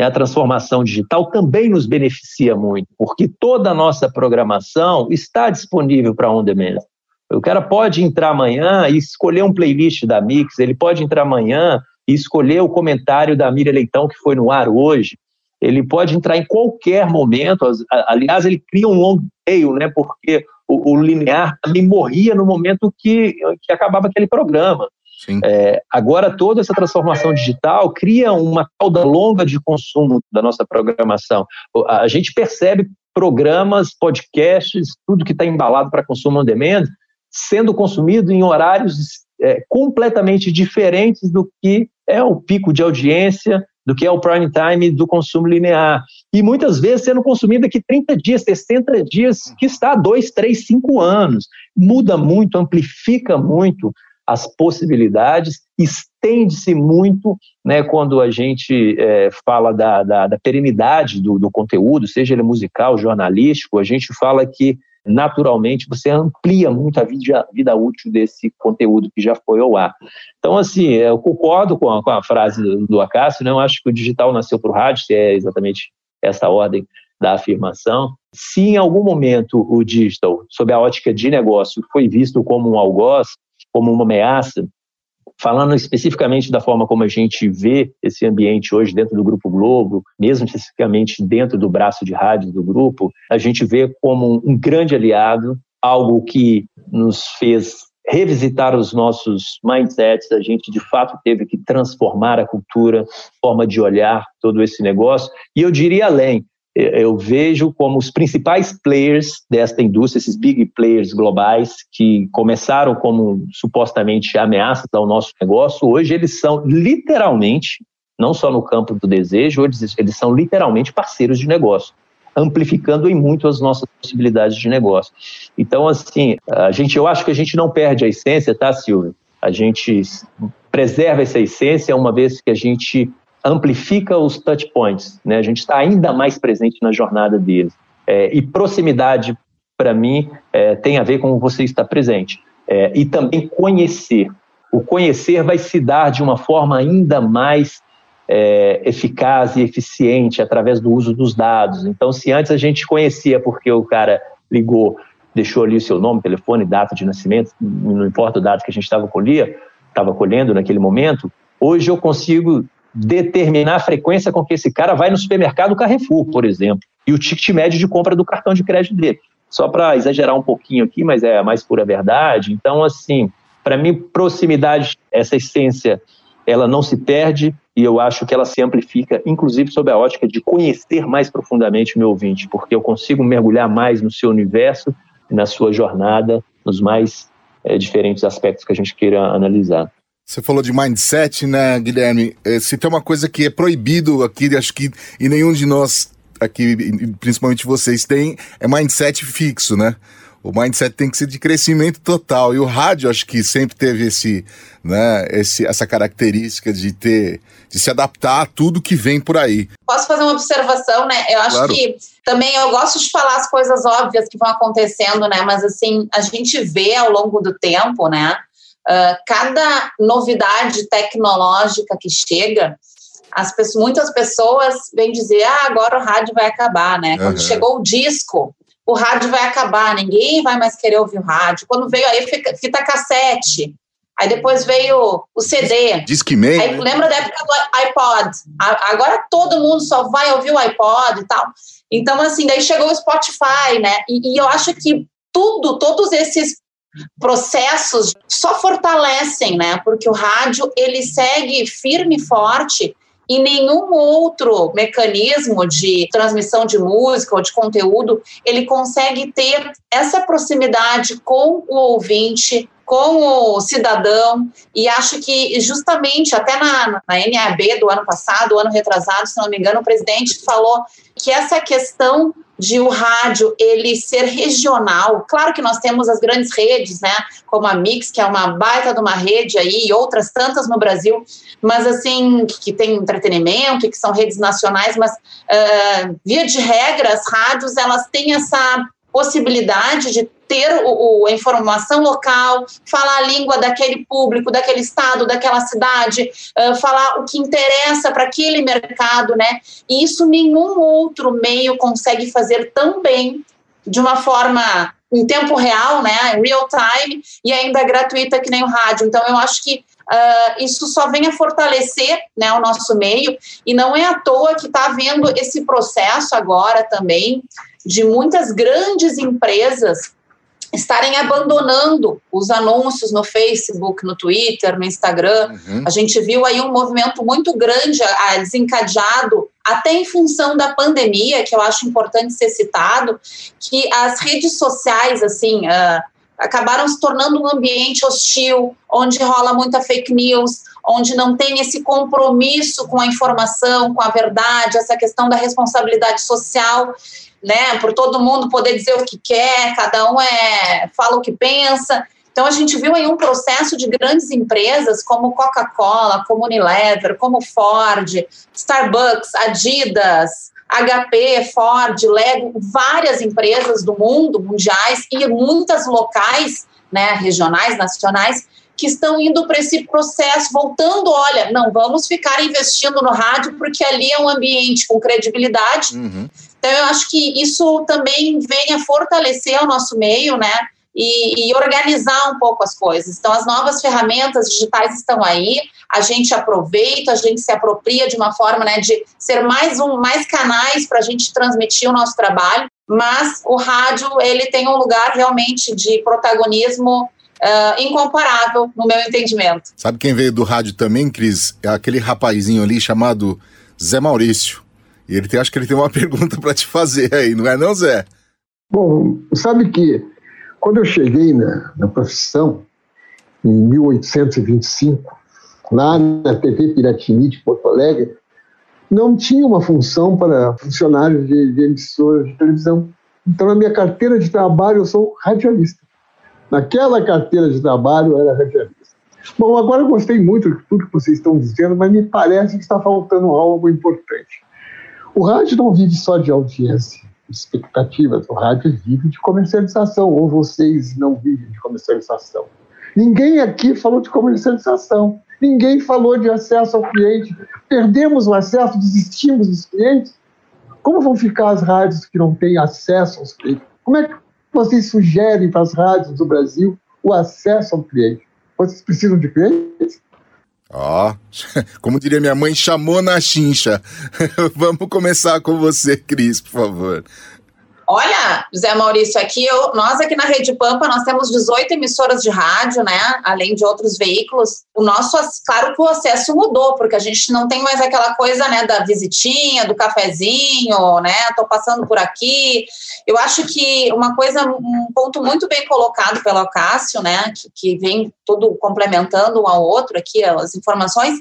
a transformação digital também nos beneficia muito, porque toda a nossa programação está disponível para on demand. O cara pode entrar amanhã e escolher um playlist da Mix, ele pode entrar amanhã e escolher o comentário da Miriam Leitão que foi no ar hoje. Ele pode entrar em qualquer momento. Aliás, ele cria um long tail, né? Porque o, o linear também morria no momento que, que acabava aquele programa. É, agora, toda essa transformação digital cria uma cauda longa de consumo da nossa programação. A gente percebe programas, podcasts, tudo que está embalado para consumo on demand, sendo consumido em horários é, completamente diferentes do que é o pico de audiência, do que é o prime time do consumo linear. E muitas vezes sendo consumido aqui 30 dias, 60 dias, que está há 2, 3, 5 anos. Muda muito, amplifica muito as possibilidades, estende-se muito né, quando a gente é, fala da, da, da perenidade do, do, conteúdo, seja ele musical, jornalístico, a gente fala que naturalmente você amplia muito a vida, vida útil desse conteúdo que já foi ao ar. Então, assim, eu concordo com a, com a frase do, do Acácio, né? eu acho que o digital nasceu para o rádio, se é exatamente essa ordem da afirmação. Se em algum momento o digital, sob a ótica de negócio, foi visto como um algoz, como uma ameaça, falando especificamente da forma como a gente vê esse ambiente hoje dentro do Grupo Globo, mesmo especificamente dentro do braço de rádio do grupo, a gente vê como um grande aliado, algo que nos fez revisitar os nossos mindsets, a gente de fato teve que transformar a cultura, forma de olhar todo esse negócio, e eu diria além, eu vejo como os principais players desta indústria, esses big players globais que começaram como supostamente ameaças ao nosso negócio, hoje eles são literalmente, não só no campo do desejo, eles, eles são literalmente parceiros de negócio, amplificando em muito as nossas possibilidades de negócio. Então, assim, a gente, eu acho que a gente não perde a essência, tá, Silvio? A gente preserva essa essência uma vez que a gente amplifica os touch points, né? A gente está ainda mais presente na jornada deles. É, e proximidade, para mim, é, tem a ver com você estar presente. É, e também conhecer. O conhecer vai se dar de uma forma ainda mais é, eficaz e eficiente através do uso dos dados. Então, se antes a gente conhecia porque o cara ligou, deixou ali o seu nome, telefone, data de nascimento, não importa o dado que a gente estava colhendo, estava colhendo naquele momento, hoje eu consigo determinar a frequência com que esse cara vai no supermercado Carrefour, por exemplo, e o ticket médio de compra do cartão de crédito dele. Só para exagerar um pouquinho aqui, mas é a mais pura verdade. Então, assim, para mim, proximidade, essa essência, ela não se perde e eu acho que ela se amplifica, inclusive sob a ótica de conhecer mais profundamente o meu ouvinte, porque eu consigo mergulhar mais no seu universo, na sua jornada, nos mais é, diferentes aspectos que a gente queira analisar. Você falou de mindset, né, Guilherme? Eh, se tem uma coisa que é proibido aqui, acho que e nenhum de nós aqui, principalmente vocês, tem, é mindset fixo, né? O mindset tem que ser de crescimento total. E o rádio, acho que sempre teve esse, né, esse, essa característica de ter, de se adaptar a tudo que vem por aí. Posso fazer uma observação, né? Eu acho claro. que também eu gosto de falar as coisas óbvias que vão acontecendo, né? Mas assim, a gente vê ao longo do tempo, né? Uh, cada novidade tecnológica que chega, as pessoas, muitas pessoas vêm dizer, ah, agora o rádio vai acabar, né? Quando uhum. chegou o disco, o rádio vai acabar, ninguém vai mais querer ouvir o rádio. Quando veio aí fita cassete, aí depois veio o CD. Discman. Aí, né? Lembra da época do iPod? Agora todo mundo só vai ouvir o iPod e tal. Então, assim, daí chegou o Spotify, né? E, e eu acho que tudo, todos esses processos só fortalecem, né? Porque o rádio ele segue firme e forte e nenhum outro mecanismo de transmissão de música ou de conteúdo ele consegue ter essa proximidade com o ouvinte, com o cidadão, e acho que justamente até na, na NAB do ano passado, ano retrasado, se não me engano, o presidente falou que essa questão de o rádio ele ser regional. Claro que nós temos as grandes redes, né, como a Mix, que é uma baita de uma rede aí, e outras tantas no Brasil, mas assim, que, tem entretenimento, que são redes nacionais, mas uh, via de regra, as rádios, elas têm essa possibilidade de ter o, o, a informação local, falar a língua daquele público, daquele estado, daquela cidade, uh, falar o que interessa para aquele mercado, né? E isso nenhum outro meio consegue fazer tão bem, de uma forma em tempo real, né? Real time, e ainda gratuita que nem o rádio. Então, eu acho que Uh, isso só vem a fortalecer né, o nosso meio, e não é à toa que está havendo esse processo agora também de muitas grandes empresas estarem abandonando os anúncios no Facebook, no Twitter, no Instagram. Uhum. A gente viu aí um movimento muito grande a, desencadeado, até em função da pandemia, que eu acho importante ser citado, que as redes sociais, assim, uh, acabaram se tornando um ambiente hostil, onde rola muita fake news, onde não tem esse compromisso com a informação, com a verdade, essa questão da responsabilidade social né, por todo mundo poder dizer o que quer, cada um é fala o que pensa. Então a gente viu aí um processo de grandes empresas como Coca-Cola, como Unilever, como Ford, Starbucks, Adidas, HP, Ford, Lego, várias empresas do mundo, mundiais e muitas locais, né, regionais, nacionais, que estão indo para esse processo, voltando, olha, não, vamos ficar investindo no rádio porque ali é um ambiente com credibilidade. Uhum. Então, eu acho que isso também vem a fortalecer o nosso meio, né? E, e, organizar um pouco as coisas. Então, as novas ferramentas digitais estão aí, a gente aproveita, a gente se apropria de uma forma né, de ser mais, um, mais canais para a gente transmitir o nosso trabalho, mas o rádio ele tem um lugar realmente de protagonismo Uh, incomparável, no meu entendimento. Sabe quem veio do rádio também, Cris? É aquele rapazinho ali chamado Zé Maurício. E ele tem, acho que ele tem uma (laughs) pergunta para te fazer aí, não é não, Zé? Bom, sabe que quando eu cheguei na, na profissão, em 1825, lá na TV Piratini de Porto Alegre, não tinha uma função para funcionários de, de emissoras de televisão. Então, na minha carteira de trabalho, eu sou radialista. Naquela carteira de trabalho, eu era radialista. Bom, agora eu gostei muito de tudo que vocês estão dizendo, mas me parece que está faltando algo importante. O rádio não vive só de audiência, de expectativas. O rádio vive de comercialização, ou vocês não vivem de comercialização. Ninguém aqui falou de comercialização. Ninguém falou de acesso ao cliente. Perdemos o acesso, desistimos dos clientes. Como vão ficar as rádios que não têm acesso aos clientes? Como é que vocês sugerem para as rádios do Brasil o acesso ao cliente? Vocês precisam de clientes? Ó, oh, (laughs) como diria minha mãe, chamou na chincha. (laughs) Vamos começar com você, Cris, por favor. Olha, José Maurício, aqui eu, nós aqui na Rede Pampa nós temos 18 emissoras de rádio, né? Além de outros veículos. O nosso, claro que o acesso mudou, porque a gente não tem mais aquela coisa, né, da visitinha, do cafezinho, né? Tô passando por aqui. Eu acho que uma coisa, um ponto muito bem colocado pelo Cássio, né, que, que vem tudo complementando um ao outro aqui as informações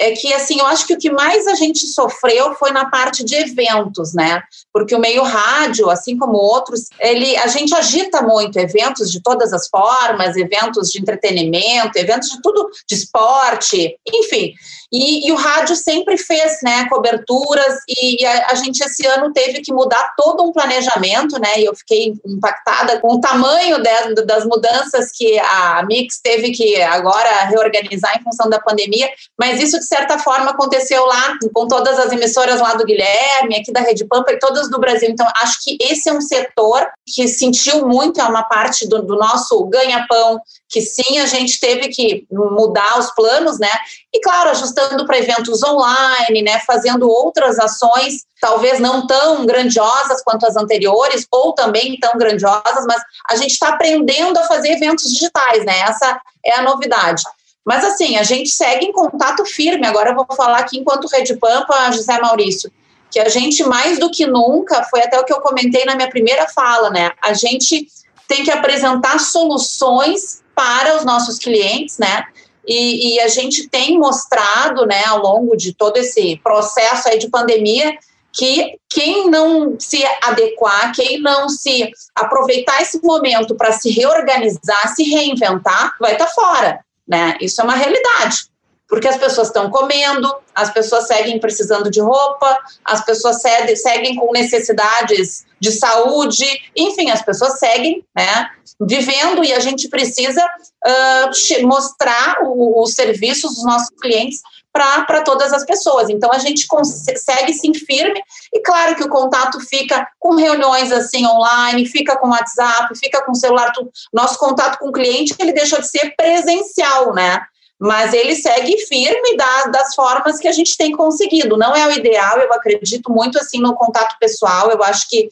é que assim, eu acho que o que mais a gente sofreu foi na parte de eventos, né? Porque o meio rádio, assim como outros, ele a gente agita muito eventos de todas as formas, eventos de entretenimento, eventos de tudo, de esporte, enfim. E, e o rádio sempre fez, né, coberturas e, e a, a, gente esse ano teve que mudar todo um planejamento, né? E eu fiquei impactada com o tamanho de, das mudanças que a Mix teve que agora reorganizar em função da pandemia, mas isso de certa forma, aconteceu lá com todas as emissoras lá do Guilherme, aqui da Rede Pampa e todas do Brasil. Então, acho que esse é um setor que sentiu muito, é uma parte do, do nosso ganha-pão, que sim, a gente teve que mudar os planos, né? E, claro, ajustando para eventos online, né? Fazendo outras ações, talvez não tão grandiosas quanto as anteriores, ou também tão grandiosas, mas a gente está aprendendo a fazer eventos digitais, né? Essa é a novidade. Mas assim, a gente segue em contato firme. Agora eu vou falar aqui enquanto Rede Pampa, José Maurício, que a gente mais do que nunca, foi até o que eu comentei na minha primeira fala, né? A gente tem que apresentar soluções para os nossos clientes, né? E, e, a gente tem mostrado, né, ao longo de todo esse processo aí de pandemia, que quem não se adequar, quem não se aproveitar esse momento para se reorganizar, se reinventar, vai estar tá fora né? Isso é uma realidade. Porque as pessoas estão comendo, as pessoas seguem precisando de roupa, as pessoas seguem, seguem com necessidades de saúde, enfim, as pessoas seguem né, vivendo e a gente precisa uh, mostrar os serviços dos nossos clientes para todas as pessoas. Então a gente consegue sim firme e claro que o contato fica com reuniões assim online, fica com WhatsApp, fica com celular. Tudo. Nosso contato com o cliente ele deixou de ser presencial, né? Mas ele segue firme das, das formas que a gente tem conseguido. Não é o ideal, eu acredito muito assim no contato pessoal. Eu acho que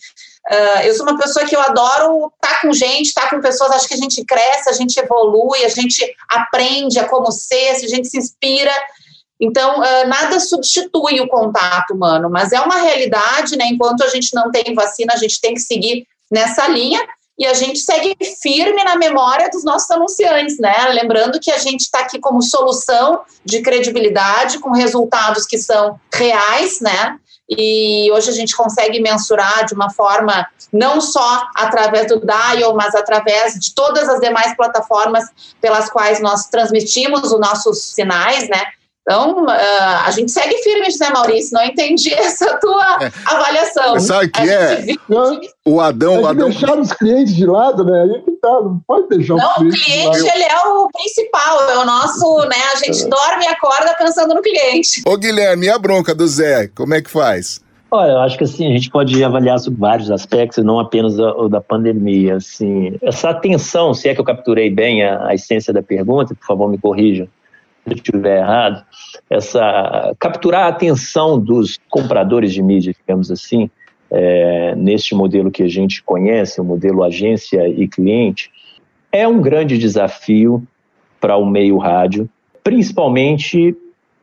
Uh, eu sou uma pessoa que eu adoro estar tá com gente, estar tá com pessoas, acho que a gente cresce, a gente evolui, a gente aprende a como ser, a gente se inspira. Então, uh, nada substitui o contato humano, mas é uma realidade, né? Enquanto a gente não tem vacina, a gente tem que seguir nessa linha e a gente segue firme na memória dos nossos anunciantes, né? Lembrando que a gente está aqui como solução de credibilidade, com resultados que são reais, né? E hoje a gente consegue mensurar de uma forma não só através do Dial, mas através de todas as demais plataformas pelas quais nós transmitimos os nossos sinais, né? Então, uh, a gente segue firme, José Maurício. Não entendi (laughs) essa tua é. avaliação. Sabe que é? O Adão. O Adão... deixar os clientes de lado, né? Aí que tá, não pode deixar não, os clientes. o cliente, ele é o principal, é o nosso, né? A gente é. dorme e acorda pensando no cliente. Ô, Guilherme, e a bronca do Zé? Como é que faz? Olha, eu acho que assim, a gente pode avaliar sobre vários aspectos, não apenas o da pandemia. Assim, essa atenção, se é que eu capturei bem a, a essência da pergunta, por favor, me corrijam se eu estiver errado, essa capturar a atenção dos compradores de mídia, digamos assim, é, neste modelo que a gente conhece, o modelo agência e cliente, é um grande desafio para o meio rádio, principalmente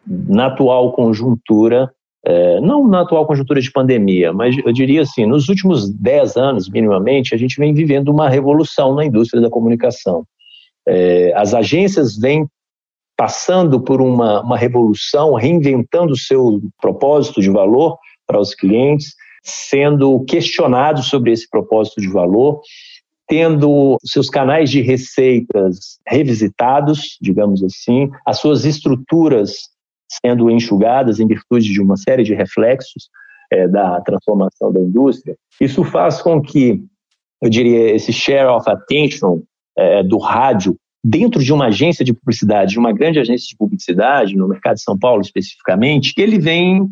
na atual conjuntura, é, não na atual conjuntura de pandemia, mas eu diria assim, nos últimos 10 anos, minimamente, a gente vem vivendo uma revolução na indústria da comunicação. É, as agências vêm passando por uma, uma revolução, reinventando o seu propósito de valor para os clientes, sendo questionados sobre esse propósito de valor, tendo seus canais de receitas revisitados, digamos assim, as suas estruturas sendo enxugadas em virtude de uma série de reflexos é, da transformação da indústria. Isso faz com que, eu diria, esse share of attention é, do rádio dentro de uma agência de publicidade, de uma grande agência de publicidade, no mercado de São Paulo especificamente, ele vem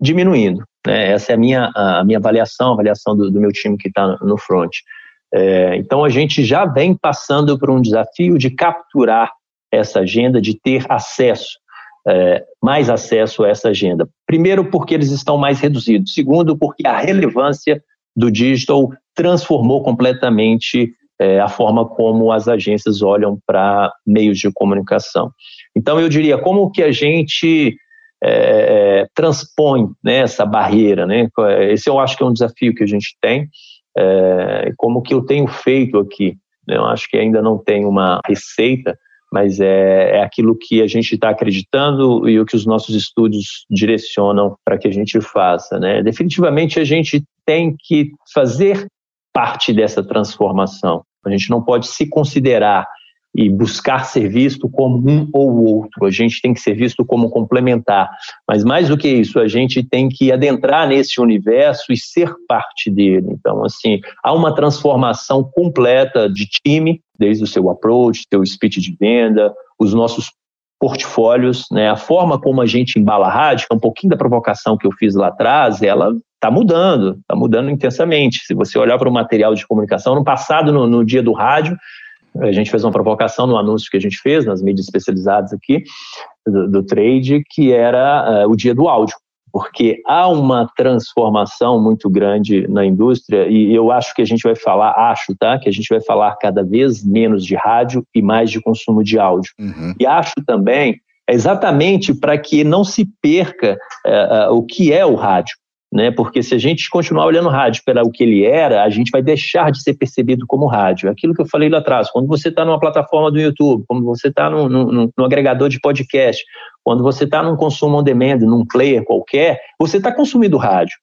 diminuindo. Né? Essa é a minha, a minha avaliação, a avaliação do, do meu time que está no front. É, então, a gente já vem passando por um desafio de capturar essa agenda, de ter acesso, é, mais acesso a essa agenda. Primeiro, porque eles estão mais reduzidos. Segundo, porque a relevância do digital transformou completamente é, a forma como as agências olham para meios de comunicação. Então, eu diria, como que a gente é, transpõe né, essa barreira? Né? Esse eu acho que é um desafio que a gente tem, é, como que eu tenho feito aqui. Né? Eu acho que ainda não tem uma receita, mas é, é aquilo que a gente está acreditando e o que os nossos estudos direcionam para que a gente faça. Né? Definitivamente, a gente tem que fazer parte dessa transformação. A gente não pode se considerar e buscar ser visto como um ou outro. A gente tem que ser visto como complementar. Mas mais do que isso, a gente tem que adentrar nesse universo e ser parte dele. Então, assim, há uma transformação completa de time, desde o seu approach, seu speech de venda, os nossos portfólios, né? A forma como a gente embala a rádio, é um pouquinho da provocação que eu fiz lá atrás, ela está mudando, está mudando intensamente. Se você olhar para o material de comunicação, no passado, no, no, dia do rádio, a gente fez uma provocação no anúncio que a gente fez nas mídias especializadas aqui do, do trade, que era uh, o dia do áudio, porque há uma transformação muito grande na indústria e eu acho que a gente vai falar, acho, tá, que a gente vai falar cada vez menos de rádio e mais de consumo de áudio. Uhum. E acho também exatamente para que não se perca uh, uh, o que é o rádio né? Porque se a gente continuar olhando o rádio pela o que ele era, a gente vai deixar de ser percebido como rádio. Aquilo que eu falei lá atrás, quando você está numa plataforma do YouTube, quando você está no, no, no, agregador de podcast, quando você está num consumo on demand, num player qualquer, você está consumindo rádio.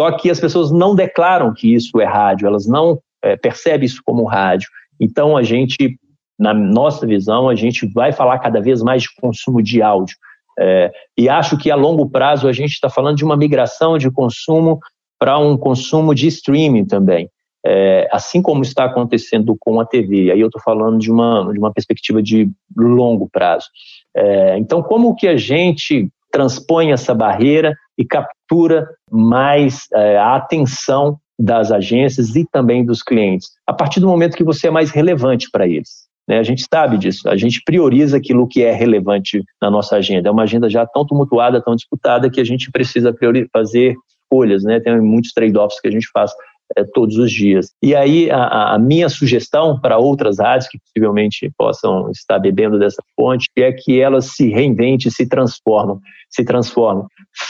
Só que as pessoas não declaram que isso é rádio, elas não é, percebem isso como rádio. Então a gente, na nossa visão, a gente vai falar cada vez mais de consumo de áudio. É, e acho que a longo prazo a gente está falando de uma migração de consumo para um consumo de streaming também, é, assim como está acontecendo com a TV. Aí eu estou falando de uma, de uma perspectiva de longo prazo. É, então, como que a gente transpõe essa barreira e captura mais é, a atenção das agências e também dos clientes, a partir do momento que você é mais relevante para eles. Né? A gente sabe disso, a gente prioriza aquilo que é relevante na nossa agenda. É uma agenda já tão tumultuada, tão disputada, que a gente precisa fazer escolhas, né? tem muitos trade-offs que a gente faz é, todos os dias. E aí, a, a minha sugestão para outras áreas que possivelmente possam estar bebendo dessa fonte é que elas se reinventem, se transformam, se transformem,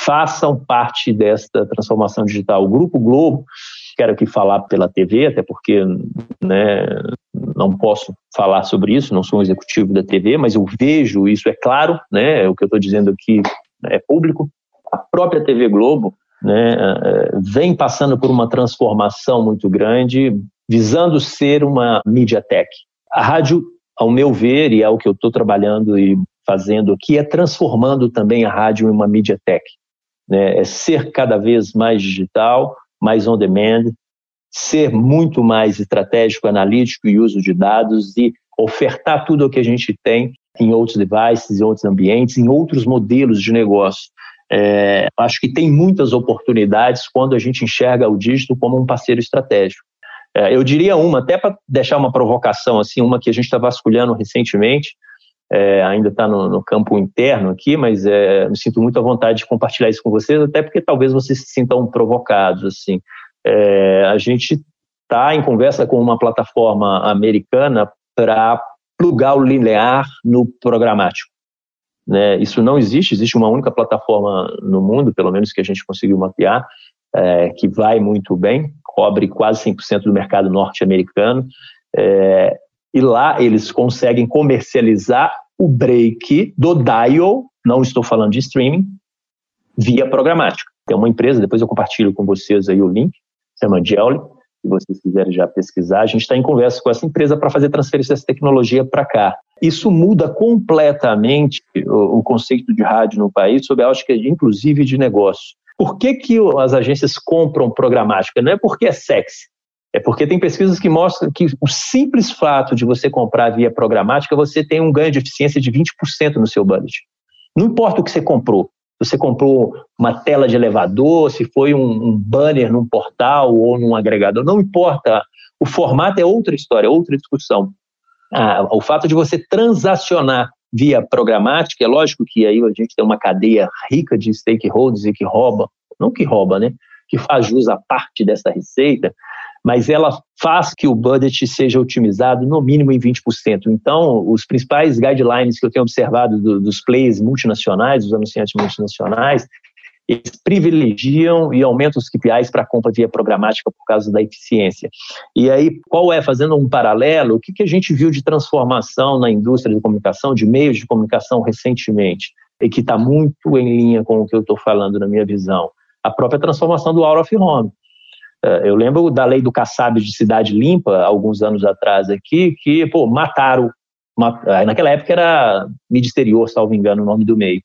façam parte desta transformação digital. O Grupo Globo quero aqui falar pela TV, até porque né, não posso falar sobre isso, não sou um executivo da TV, mas eu vejo isso, é claro, né, o que eu estou dizendo aqui é público. A própria TV Globo né, é, vem passando por uma transformação muito grande, visando ser uma tech. A rádio, ao meu ver, e é o que eu estou trabalhando e fazendo aqui, é transformando também a rádio em uma tech. Né, é ser cada vez mais digital, mais on demand, ser muito mais estratégico, analítico e uso de dados e ofertar tudo o que a gente tem em outros devices, em outros ambientes, em outros modelos de negócio. É, acho que tem muitas oportunidades quando a gente enxerga o dígito como um parceiro estratégico. É, eu diria uma, até para deixar uma provocação, assim, uma que a gente está vasculhando recentemente, é, ainda está no, no, campo interno aqui, mas é, me sinto muito à vontade de compartilhar isso com vocês, até porque talvez vocês se sintam provocados. Assim, é, a gente está em conversa com uma plataforma americana para plugar o linear no programático. Né? Isso não existe, existe uma única plataforma no mundo, pelo menos que a gente conseguiu mapear, é, que vai muito bem, cobre quase 100% do mercado norte-americano. É, e lá eles conseguem comercializar o break do dial, não estou falando de streaming, via programática. Tem uma empresa, depois eu compartilho com vocês aí o link, se chama Jelly, se vocês quiserem já pesquisar, a gente está em conversa com essa empresa para fazer transferência dessa tecnologia para cá. Isso muda completamente o, o, conceito de rádio no país, sob a ótica, inclusive, de negócio. Por que, que as agências compram programática? Não é porque é sexy, é porque tem pesquisas que mostram que o simples fato de você comprar via programática, você tem um ganho de eficiência de 20% no seu budget. Não importa o que você comprou. Você comprou uma tela de elevador, se foi um, um banner num portal ou num agregador, não importa. O formato é outra história, outra discussão. Ah, o fato de você transacionar via programática, é lógico que aí a gente tem uma cadeia rica de stakeholders e que rouba, não que rouba, né? que faz jus a parte dessa receita, mas ela faz que o budget seja otimizado no mínimo em 20%. Então, os principais guidelines que eu tenho observado do, dos players multinacionais, dos anunciantes multinacionais, eles privilegiam e aumentam os KPIs para a compra via programática por causa da eficiência. E aí, qual é, fazendo um paralelo, o que, que a gente viu de transformação na indústria de comunicação, de meios de comunicação recentemente, e que está muito em linha com o que eu estou falando na minha visão? A própria transformação do out of home. É, eu lembro da lei do Kassab de Cidade Limpa, alguns anos atrás aqui, que, pô, mataram, naquela época era mídia exterior, salvo engano, o nome do meio,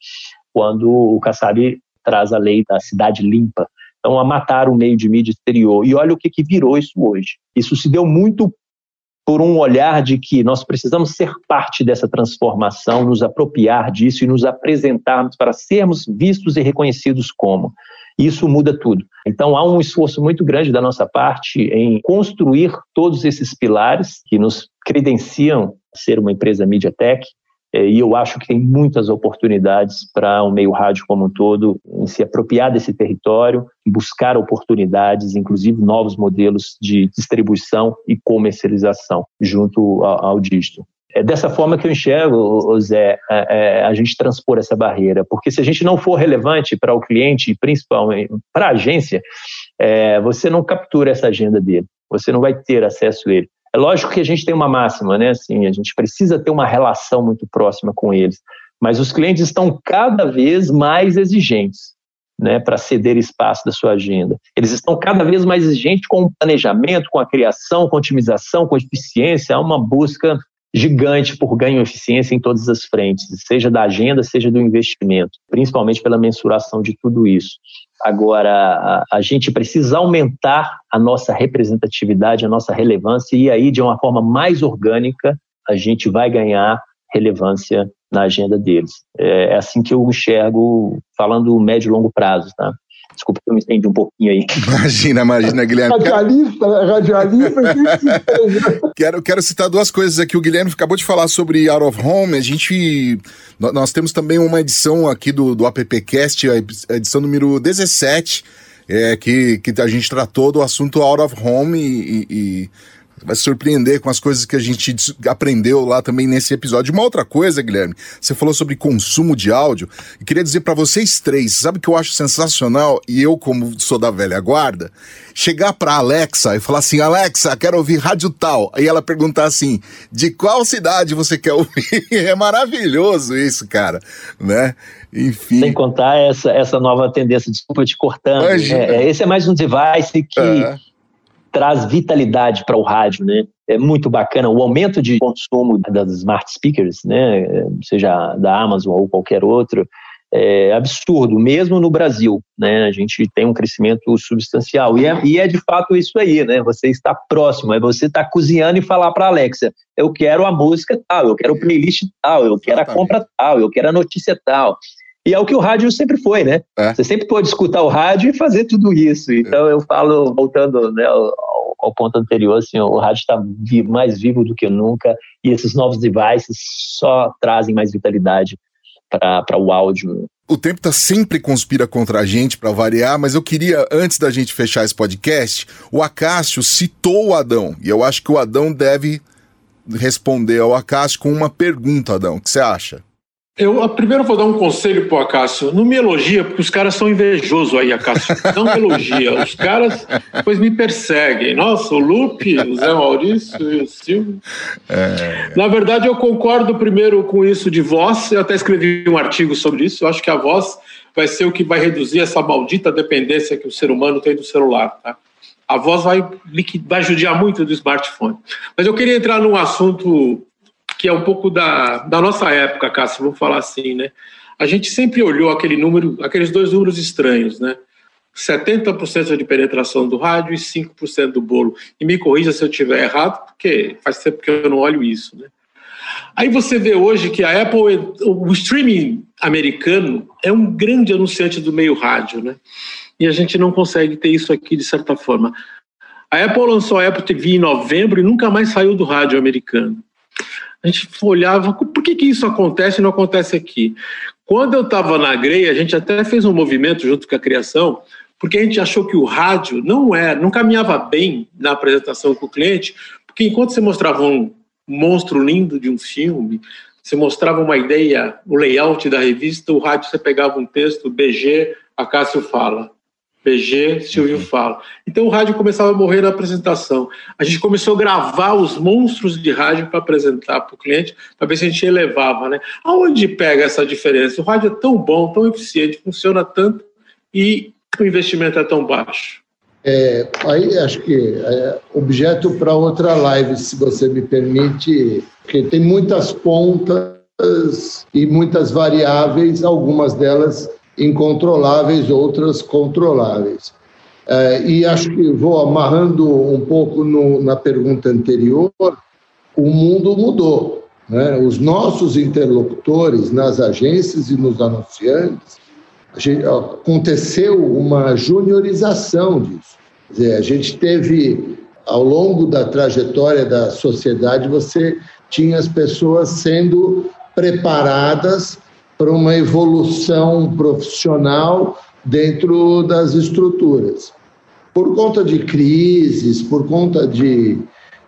quando o Kassab traz a lei da cidade limpa. Então, a matar o meio de mídia exterior. E olha o que, que virou isso hoje. Isso se deu muito por um olhar de que nós precisamos ser parte dessa transformação, nos apropriar disso e nos apresentarmos para sermos vistos e reconhecidos como. Isso muda tudo. Então, há um esforço muito grande da nossa parte em construir todos esses pilares que nos credenciam ser uma empresa MediaTek, e eu acho que tem muitas oportunidades para o meio rádio como um todo em se apropriar desse território, buscar oportunidades, inclusive novos modelos de distribuição e comercialização junto ao, ao dígito. É dessa forma que eu enxergo, Zé, é, é, a gente transpor essa barreira, porque se a gente não for relevante para o cliente, principalmente para a agência, é, você não captura essa agenda dele, você não vai ter acesso a ele. É lógico que a gente tem uma máxima, né? Assim, a gente precisa ter uma relação muito próxima com eles, mas os clientes estão cada vez mais exigentes. Né, para ceder espaço da sua agenda. Eles estão cada vez mais exigentes com o planejamento, com a criação, com a otimização, com a eficiência. Há uma busca gigante por ganho de eficiência em todas as frentes, seja da agenda, seja do investimento, principalmente pela mensuração de tudo isso. Agora, a, a, gente precisa aumentar a nossa representatividade, a nossa relevância, e aí, de uma forma mais orgânica, a gente vai ganhar relevância na agenda deles. É, é assim que eu enxergo, falando médio e longo prazo, tá? Desculpa que eu me estendi um pouquinho aí. (laughs) Imagina, imagina, Guilherme. Radialista, radialista. (laughs) quero, quero citar duas coisas aqui. O Guilherme acabou de falar sobre Out of Home. A gente. Nós temos também uma edição aqui do, do AppCast, a edição número 17, é, que, que a gente tratou do assunto Out of Home e, e vai se surpreender com as coisas que a gente aprendeu lá também nesse episódio. Uma outra coisa, Guilherme, você falou sobre consumo de áudio e queria dizer para vocês três, sabe o que eu acho sensacional e eu como sou da velha guarda, chegar para Alexa e falar assim: "Alexa, quero ouvir rádio tal". Aí ela perguntar assim: "De qual cidade você quer ouvir?". (laughs) é maravilhoso isso, cara, né? Enfim. Sem contar essa, essa nova tendência, desculpa te cortando. É, esse é mais um device que é traz vitalidade para o rádio, né? É muito bacana o aumento de consumo das smart speakers, né? Seja da Amazon ou qualquer outro, é absurdo, mesmo no Brasil, né? A gente tem um crescimento substancial e é, e é de fato isso aí, né? Você está próximo, é você estar tá cozinhando e falar para Alexa, eu quero a música tal, eu quero o playlist tal, eu quero a compra tal, eu quero a notícia tal. E é o que o rádio sempre foi, né? É. Você sempre pode escutar o rádio e fazer tudo isso. Então eu falo, voltando né, ao, ao, ponto anterior, assim, o rádio está vi mais vivo do que nunca e esses novos devices só trazem mais vitalidade para o áudio. O tempo está sempre conspira contra a gente para variar, mas eu queria, antes da gente fechar esse podcast, o Acácio citou o Adão, e eu acho que o Adão deve responder ao Acácio com uma pergunta, Adão. O que você acha? Eu primeiro vou dar um conselho pro Acácio. Não me elogia, porque os caras são invejosos aí, Acácio. Não me elogia. Os caras depois me perseguem. Nossa, o Lupe, o Zé Maurício e o Silvio. É... Na verdade, eu concordo primeiro com isso de voz. Eu até escrevi um artigo sobre isso. Eu acho que a voz vai ser o que vai reduzir essa maldita dependência que o ser humano tem do celular. Tá? A voz vai, vai judiar muito do smartphone. Mas eu queria entrar num assunto que é um pouco da, da nossa época, Cássio, vamos falar assim, né? A gente sempre olhou aquele número, aqueles dois números estranhos, né? 70% de penetração do rádio e 5% do bolo. E me corrija se eu estiver errado, porque faz tempo que eu não olho isso, né? Aí você vê hoje que a Apple, o streaming americano é um grande anunciante do meio rádio, né? E a gente não consegue ter isso aqui de certa forma. A Apple lançou a Apple TV em novembro e nunca mais saiu do rádio americano a gente olhava, por que, que isso acontece e não acontece aqui? Quando eu estava na Grey, a gente até fez um movimento junto com a criação porque a gente achou que o rádio não era, não caminhava bem na apresentação com o cliente, porque enquanto você mostrava um monstro lindo de um filme, você mostrava uma ideia, o layout da revista, o rádio você pegava um texto, BG, Acácio fala. BG, Silvio uhum. fala. Então o rádio começava a morrer na apresentação. A gente começou a gravar os monstros de rádio para apresentar para o cliente, para ver se a gente elevava, né? Aonde pega essa diferença? O rádio é tão bom, tão eficiente, funciona tanto e o investimento é tão baixo. É, aí acho que é objeto para outra live, se você me permite, porque tem muitas pontas e muitas variáveis, algumas delas incontroláveis, outras controláveis. É, e acho que vou amarrando um pouco no, na pergunta anterior, o mundo mudou. Né? Os nossos interlocutores nas agências e nos anunciantes, gente, aconteceu uma juniorização disso. Quer dizer, a gente teve, ao longo da trajetória da sociedade, você tinha as pessoas sendo preparadas para uma evolução profissional dentro das estruturas. Por conta de crises, por conta de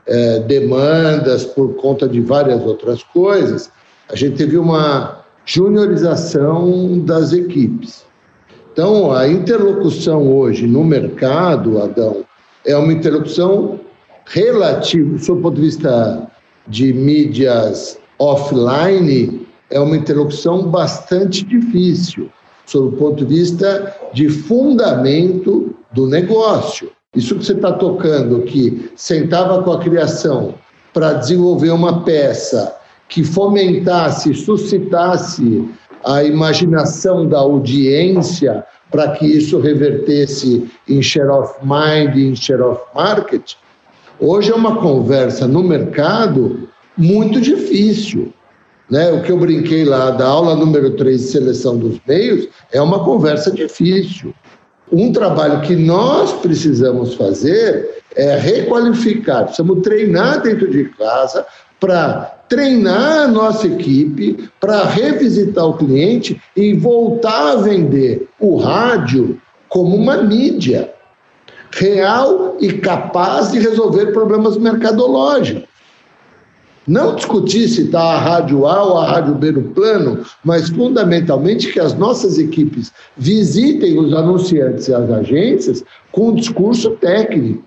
eh, demandas, por conta de várias outras coisas, a gente teve uma juniorização das equipes. Então, a interlocução hoje no mercado, Adão, é uma interlocução relativa, do ponto de vista de mídias offline, é uma interlocução bastante difícil, sob o ponto de vista de fundamento do negócio. Isso que você está tocando, que sentava com a criação para desenvolver uma peça que fomentasse, suscitasse a imaginação da audiência para que isso revertesse em share of mind, em share of market, hoje é uma conversa no mercado muito difícil. Né? O que eu brinquei lá da aula número 3 de seleção dos meios é uma conversa difícil. Um trabalho que nós precisamos fazer é requalificar, precisamos treinar dentro de casa para treinar a nossa equipe, para revisitar o cliente e voltar a vender o rádio como uma mídia real e capaz de resolver problemas mercadológicos. Não discutir se está a rádio A ou a rádio B no plano, mas fundamentalmente que as nossas equipes visitem os anunciantes e as agências com um discurso técnico,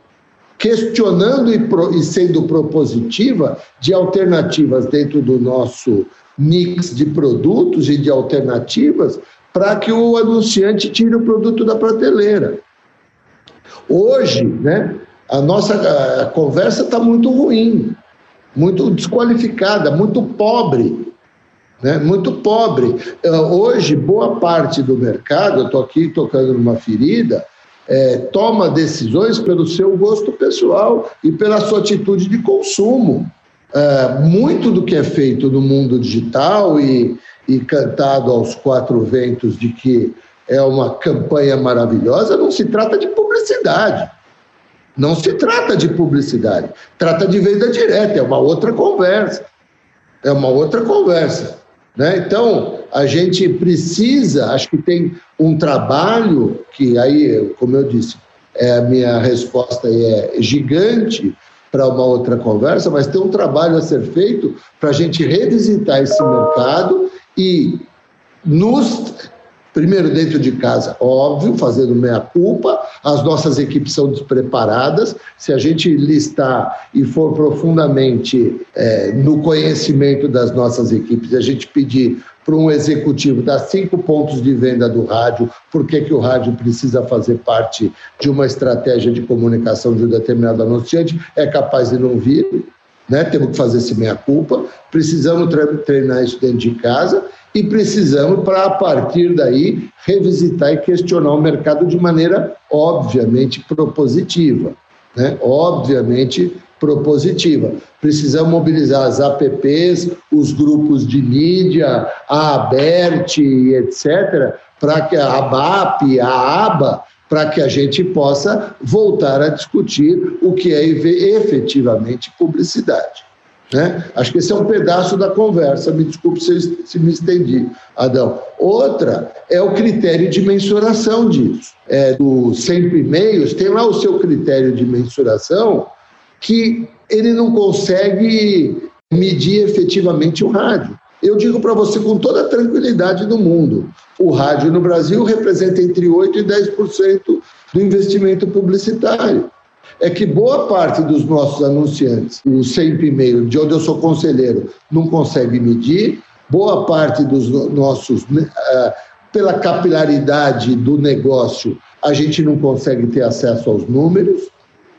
questionando e, pro, e sendo propositiva de alternativas dentro do nosso mix de produtos e de alternativas para que o anunciante tire o produto da prateleira. Hoje, né, a nossa a conversa está muito ruim muito desqualificada, muito pobre. Né? Muito pobre. Eh, hoje, boa parte do mercado, eu estou aqui tocando numa ferida, é, toma decisões pelo seu gosto pessoal e pela sua atitude de consumo. É, muito do que é feito no mundo digital e, e cantado aos quatro ventos de que é uma campanha maravilhosa, não se trata de publicidade. Não se trata de publicidade, trata de venda direta, é uma outra conversa. É uma outra conversa. Né? Então, a gente precisa, acho que tem um trabalho que aí, como eu disse, é, a minha resposta é gigante para uma outra conversa, mas tem um trabalho a ser feito para a gente revisitar esse mercado e nos Primeiro, dentro de casa, óbvio, fazendo meia-culpa, as nossas equipes são despreparadas. Se a gente listar e for profundamente é, no conhecimento das nossas equipes, a gente pedir para um executivo dar cinco pontos de venda do rádio, por que, que o rádio precisa fazer parte de uma estratégia de comunicação de um determinado anunciante, é capaz de não vir. Né? Temos que fazer esse meia-culpa, precisamos treinar isso dentro de casa e precisamos, para a partir daí, revisitar e questionar o mercado de maneira obviamente propositiva. Né? Obviamente propositiva. Precisamos mobilizar as APPs, os grupos de mídia, a ABERT, etc., para que a ABAP, a ABA, para que a gente possa voltar a discutir o que é efetivamente publicidade. Né? Acho que esse é um pedaço da conversa. Me desculpe se, se me estendi, Adão. Outra é o critério de mensuração disso. É, do sempre e-mails, tem lá o seu critério de mensuração que ele não consegue medir efetivamente o rádio. Eu digo para você com toda a tranquilidade do mundo: o rádio no Brasil representa entre 8% e 10% do investimento publicitário é que boa parte dos nossos anunciantes, o sempre e-mail, de onde eu sou conselheiro, não consegue medir, boa parte dos nossos, né, ah, pela capilaridade do negócio, a gente não consegue ter acesso aos números,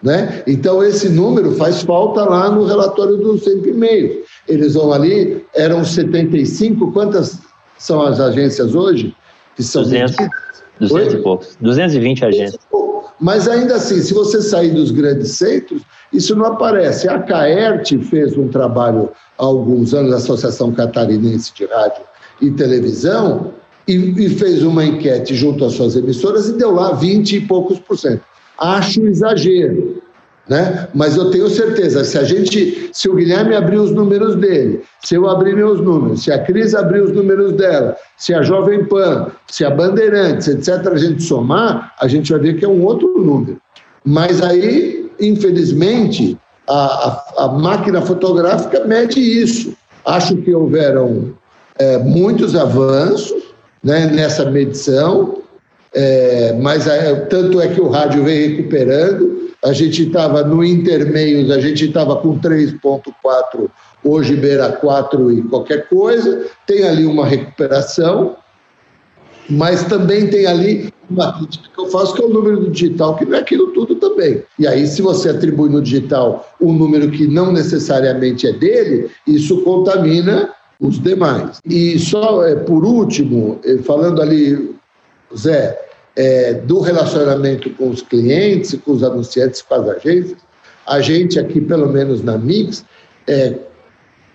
né? Então, esse número faz falta lá no relatório do sempre e-mail. Eles vão ali, eram 75, quantas são as agências hoje? Que são 200, 200 e poucos, 220 agências. Mas ainda assim, se você sair dos grandes centros, isso não aparece. A CAERT fez um trabalho há alguns anos, a Associação Catarinense de Rádio e Televisão, e, e fez uma enquete junto às suas emissoras e deu lá 20 e poucos por cento. Acho exagero. Né? Mas eu tenho certeza, se a gente, se o Guilherme abrir os números dele, se eu abrir meus números, se a Cris abrir os números dela, se a Jovem Pan, se a Bandeirantes, etc., a gente somar, a gente vai ver que é um outro número. Mas aí, infelizmente, a, a, a máquina fotográfica mede isso. Acho que houveram é, muitos avanços né, nessa medição, é, mas é, tanto é que o rádio vem recuperando a gente estava no intermeios, a gente estava com 3,4, hoje beira 4 e qualquer coisa, tem ali uma recuperação, mas também tem ali uma crítica que eu faço, que é o número do digital, que não é aquilo tudo também. E aí, se você atribui no digital um número que não necessariamente é dele, isso contamina os demais. E só é, por último, eh, falando ali, Zé, é, do relacionamento com os clientes, com os anunciantes, com as agências. A gente aqui, pelo menos na Mix, é,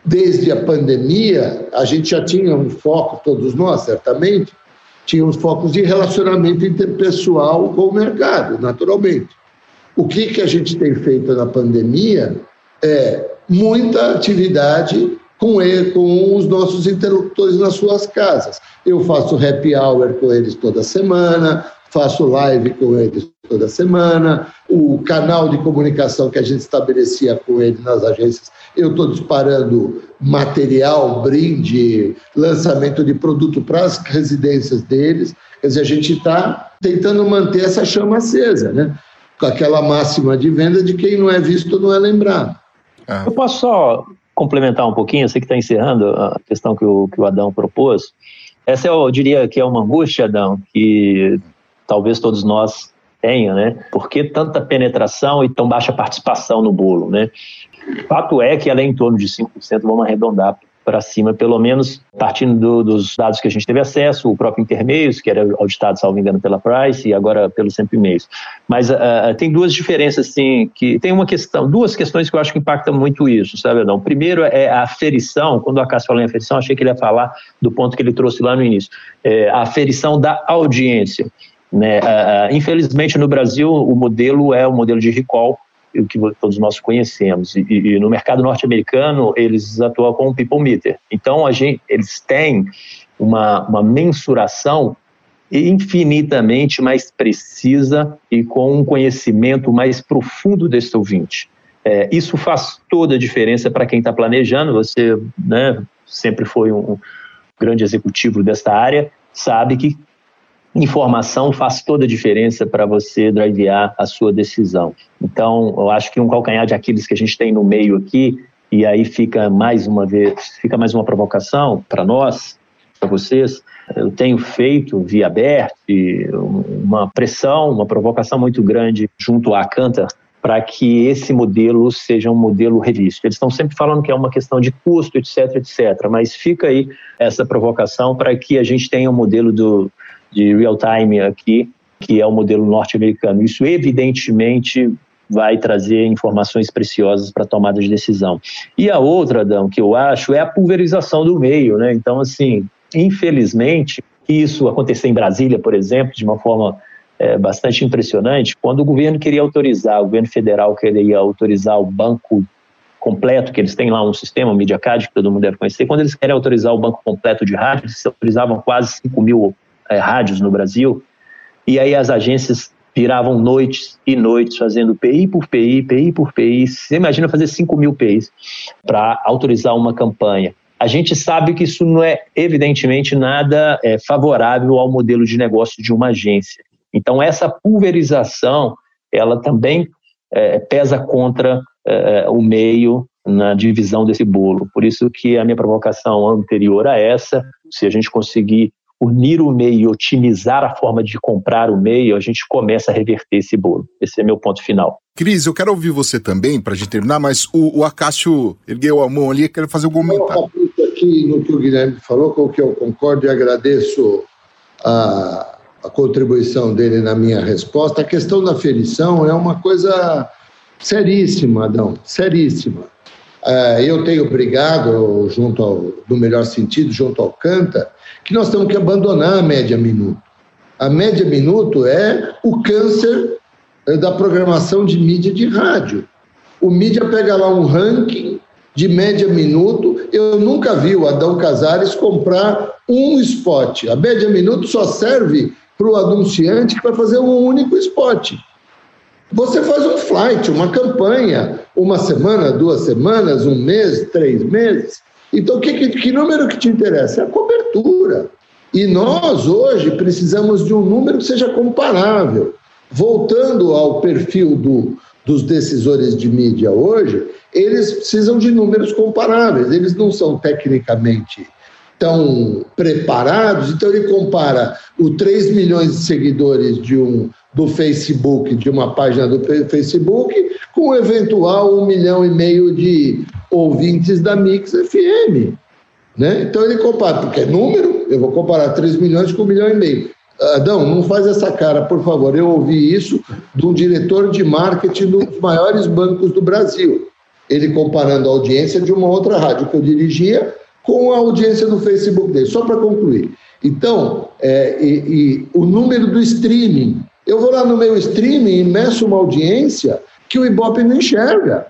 desde a pandemia, a gente já tinha um foco, todos nós, certamente, tínhamos focos de relacionamento interpessoal com o mercado, naturalmente. O que, que a gente tem feito na pandemia é muita atividade com, ele, com os nossos interlocutores nas suas casas. Eu faço happy hour com eles toda semana, faço live com eles toda semana, o canal de comunicação que a gente estabelecia com eles nas agências, eu estou disparando material, brinde, lançamento de produto para as residências deles. Quer dizer, a gente está tentando manter essa chama acesa, né? Com aquela máxima de venda de quem não é visto não é lembrado. Ah. Eu posso só complementar um pouquinho, sei que está encerrando a questão que o, que o Adão propôs. Essa eu diria que é uma angústia, Adão, que talvez todos nós tenham, né? Por que tanta penetração e tão baixa participação no bolo, né? Fato é que ela é em torno de 5%, vamos arredondar para cima, pelo menos partindo do, dos dados que a gente teve acesso, o próprio Intermeios, que era auditado, salvo engano, pela Price, e agora pelo Sempre Meios. Mas uh, tem duas diferenças, assim, que tem uma questão, duas questões que eu acho que impactam muito isso, sabe, Adão? Primeiro é a aferição, quando a Cássio falou em aferição, achei que ele ia falar do ponto que ele trouxe lá no início, é a aferição da audiência. Né? Uh, infelizmente, no Brasil, o modelo é o modelo de recall, o que todos nós conhecemos. E, e no mercado norte-americano, eles atuam com o people meter. Então, a gente, eles têm uma, uma mensuração infinitamente mais precisa e com um conhecimento mais profundo desse ouvinte. É, isso faz toda a diferença para quem está planejando. Você né, sempre foi um grande executivo desta área, sabe que informação faz toda a diferença para você drivear a sua decisão. Então, eu acho que um calcanhar de Aquiles que a gente tem no meio aqui, e aí fica mais uma vez, fica mais uma provocação para nós, para vocês. Eu tenho feito via aberto uma pressão, uma provocação muito grande junto à Cantor para que esse modelo seja um modelo revisto. Eles estão sempre falando que é uma questão de custo, etc, etc, mas fica aí essa provocação para que a gente tenha um modelo do, de real time aqui, que é o modelo norte-americano. Isso, evidentemente, vai trazer informações preciosas para tomada de decisão. E a outra, Adão, que eu acho, é a pulverização do meio. Né? Então, assim, infelizmente, isso aconteceu em Brasília, por exemplo, de uma forma é, bastante impressionante, quando o governo queria autorizar, o governo federal queria autorizar o banco completo, que eles têm lá um sistema, o MediaCard, que todo mundo deve conhecer, quando eles querem autorizar o banco completo de rádios, eles autorizavam quase 5 mil é, rádios no Brasil, e aí as agências viravam noites e noites fazendo PI por PI, PI por PI. Você imagina fazer 5 mil PIs para autorizar uma campanha. A gente sabe que isso não é, evidentemente, nada é, favorável ao modelo de negócio de uma agência. Então, essa pulverização, ela também é, pesa contra é, o meio na divisão desse bolo. Por isso que a minha provocação anterior a essa, se a gente conseguir unir o meio e otimizar a forma de comprar o meio, a gente começa a reverter esse bolo. Esse é meu ponto final. Cris, eu quero ouvir você também, para a gente terminar, mas o, o Acácio ergueu a mão ali e quer fazer algum comentário. aqui no que o Guilherme falou, com o que eu concordo e agradeço a, a contribuição dele na minha resposta. A questão da ferição é uma coisa seríssima, Adão, seríssima. É, eu tenho brigado, junto ao, no melhor sentido, junto ao Canta, que nós temos que abandonar a média minuto. A média minuto é o câncer eh, da programação de mídia de rádio. O mídia pega lá um ranking de média minuto. Eu nunca vi o Adão Casares comprar um spot. A média minuto só serve para o anunciante que vai fazer um único spot. Você faz um flight, uma campanha, uma semana, duas semanas, um mês, três meses. Então, que, que, que número que te interessa? É a cobertura. E nós, hoje, precisamos de um número que seja comparável. Voltando ao perfil do, dos decisores de mídia hoje, eles precisam de números comparáveis, eles não são tecnicamente tão preparados, então ele compara o 3 milhões de seguidores de um do Facebook, de uma página do Facebook, com o eventual um milhão e meio de ouvintes da Mix FM. Né? Então ele compara, porque é número, eu vou comparar 3 milhões com um milhão e meio. Adão, não faz essa cara, por favor. Eu ouvi isso de um diretor de marketing dos maiores bancos do Brasil. Ele comparando a audiência de uma outra rádio que eu dirigia com a audiência do Facebook dele. Só para concluir. Então, é, e, e o número do streaming. Eu vou lá no meu streaming e meço uma audiência que o Ibope não enxerga.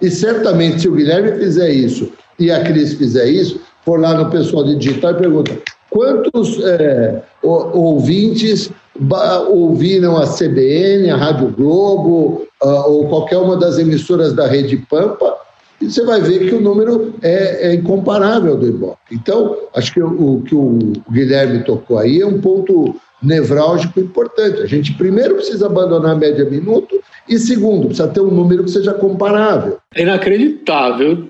E certamente, se o Guilherme fizer isso e a Cris fizer isso, for lá no pessoal de digital e pergunta quantos é, ouvintes ouviram a CBN, a Rádio Globo uh, ou qualquer uma das emissoras da Rede Pampa, e você vai ver que o número é, é incomparável do Ibope. Então, acho que o, o que o Guilherme tocou aí é um ponto nevrálgico importante. A gente primeiro precisa abandonar a média minuto e segundo, precisa ter um número que seja comparável. É inacreditável o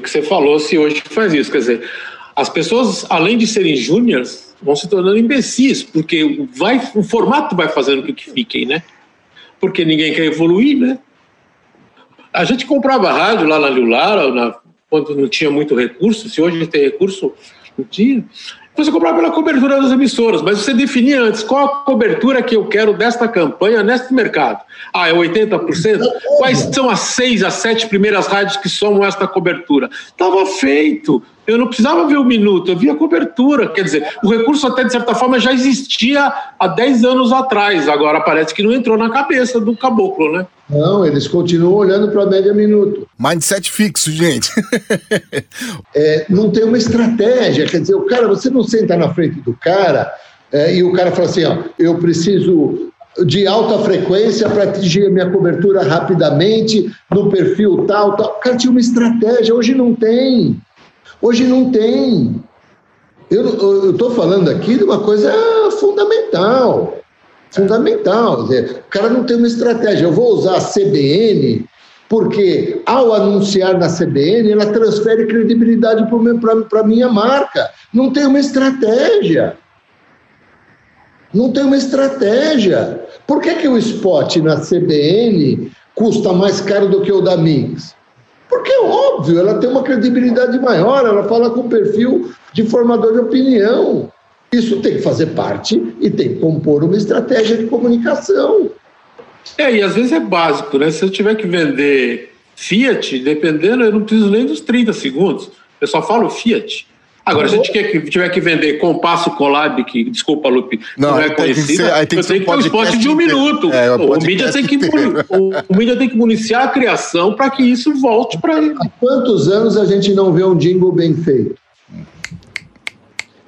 que você falou se hoje faz isso. Quer dizer, as pessoas, além de serem júniores, vão se tornando imbecis, porque vai, o formato vai fazendo com que fiquem, né? Porque ninguém quer evoluir, né? A gente comprava rádio lá na Liulara, na, quando não tinha muito recurso, se hoje tem recurso, não tinha. Você comprava pela cobertura das emissoras, mas você definia antes qual a cobertura que eu quero desta campanha neste mercado. Ah, é 80%? Quais são as seis, as sete primeiras rádios que somam esta cobertura? Estava feito. Eu não precisava ver o minuto, eu via a cobertura. Quer dizer, o recurso até de certa forma já existia há 10 anos atrás, agora parece que não entrou na cabeça do caboclo, né? Não, eles continuam olhando para a média minuto. Mindset fixo, gente. (laughs) é, não tem uma estratégia, quer dizer, o cara, você não senta na frente do cara é, e o cara fala assim: ó, eu preciso de alta frequência para atingir a minha cobertura rapidamente, no perfil tal, tal. O cara tinha uma estratégia, hoje não tem. Hoje não tem. Eu estou falando aqui de uma coisa fundamental. Fundamental. o cara não tem uma estratégia. Eu vou usar a CBN, porque ao anunciar na CBN, ela transfere credibilidade para a minha marca. Não tem uma estratégia. Não tem uma estratégia. Por que, que o spot na CBN custa mais caro do que o da Mix? Porque é óbvio, ela tem uma credibilidade maior, ela fala com perfil de formador de opinião. Isso tem que fazer parte e tem que compor uma estratégia de comunicação. É, e às vezes é básico, né? Se eu tiver que vender Fiat, dependendo, eu não preciso nem dos 30 segundos. Eu só falo Fiat. Agora, se a gente que, tiver que vender Compasso Colab, que, desculpa, Lupe, não, não é conhecido, aí tem que ser, eu tenho que ter um esporte de um minuto. É, o, o, mídia tem que, o, o mídia tem que municiar a criação para que isso volte para ele. Há quantos anos a gente não vê um jingle bem feito?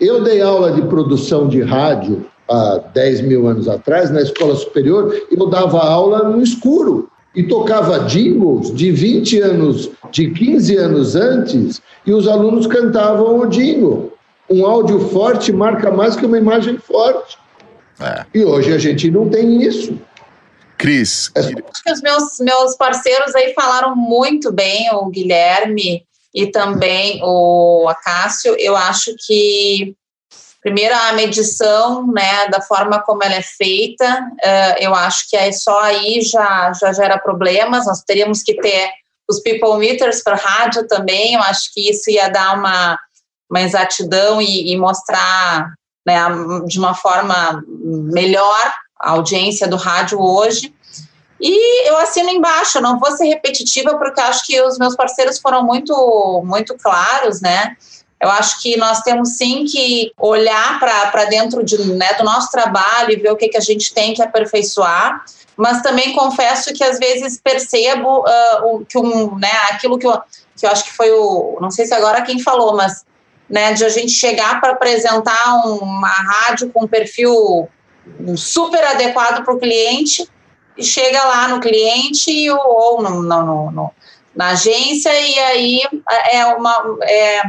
Eu dei aula de produção de rádio há 10 mil anos atrás, na escola superior, eu dava aula no escuro e tocava jingles de 20 anos, de 15 anos antes, e os alunos cantavam o jingle. Um áudio forte marca mais que uma imagem forte. É. E hoje a gente não tem isso. Cris. É. Acho que os meus, meus parceiros aí falaram muito bem, o Guilherme e também o Acácio. Eu acho que Primeiro, a medição, né, da forma como ela é feita, uh, eu acho que é só aí já, já gera problemas. Nós teríamos que ter os people meters para rádio também. Eu acho que isso ia dar uma, uma exatidão e, e mostrar né, de uma forma melhor a audiência do rádio hoje. E eu assino embaixo, não vou ser repetitiva, porque acho que os meus parceiros foram muito, muito claros, né? Eu acho que nós temos sim que olhar para dentro de, né, do nosso trabalho e ver o que, que a gente tem que aperfeiçoar, mas também confesso que às vezes percebo uh, o, que um, né, aquilo que eu, que eu acho que foi o. Não sei se agora quem falou, mas né, de a gente chegar para apresentar uma rádio com um perfil super adequado para o cliente e chega lá no cliente ou, no, no, no, na agência e aí é uma. É,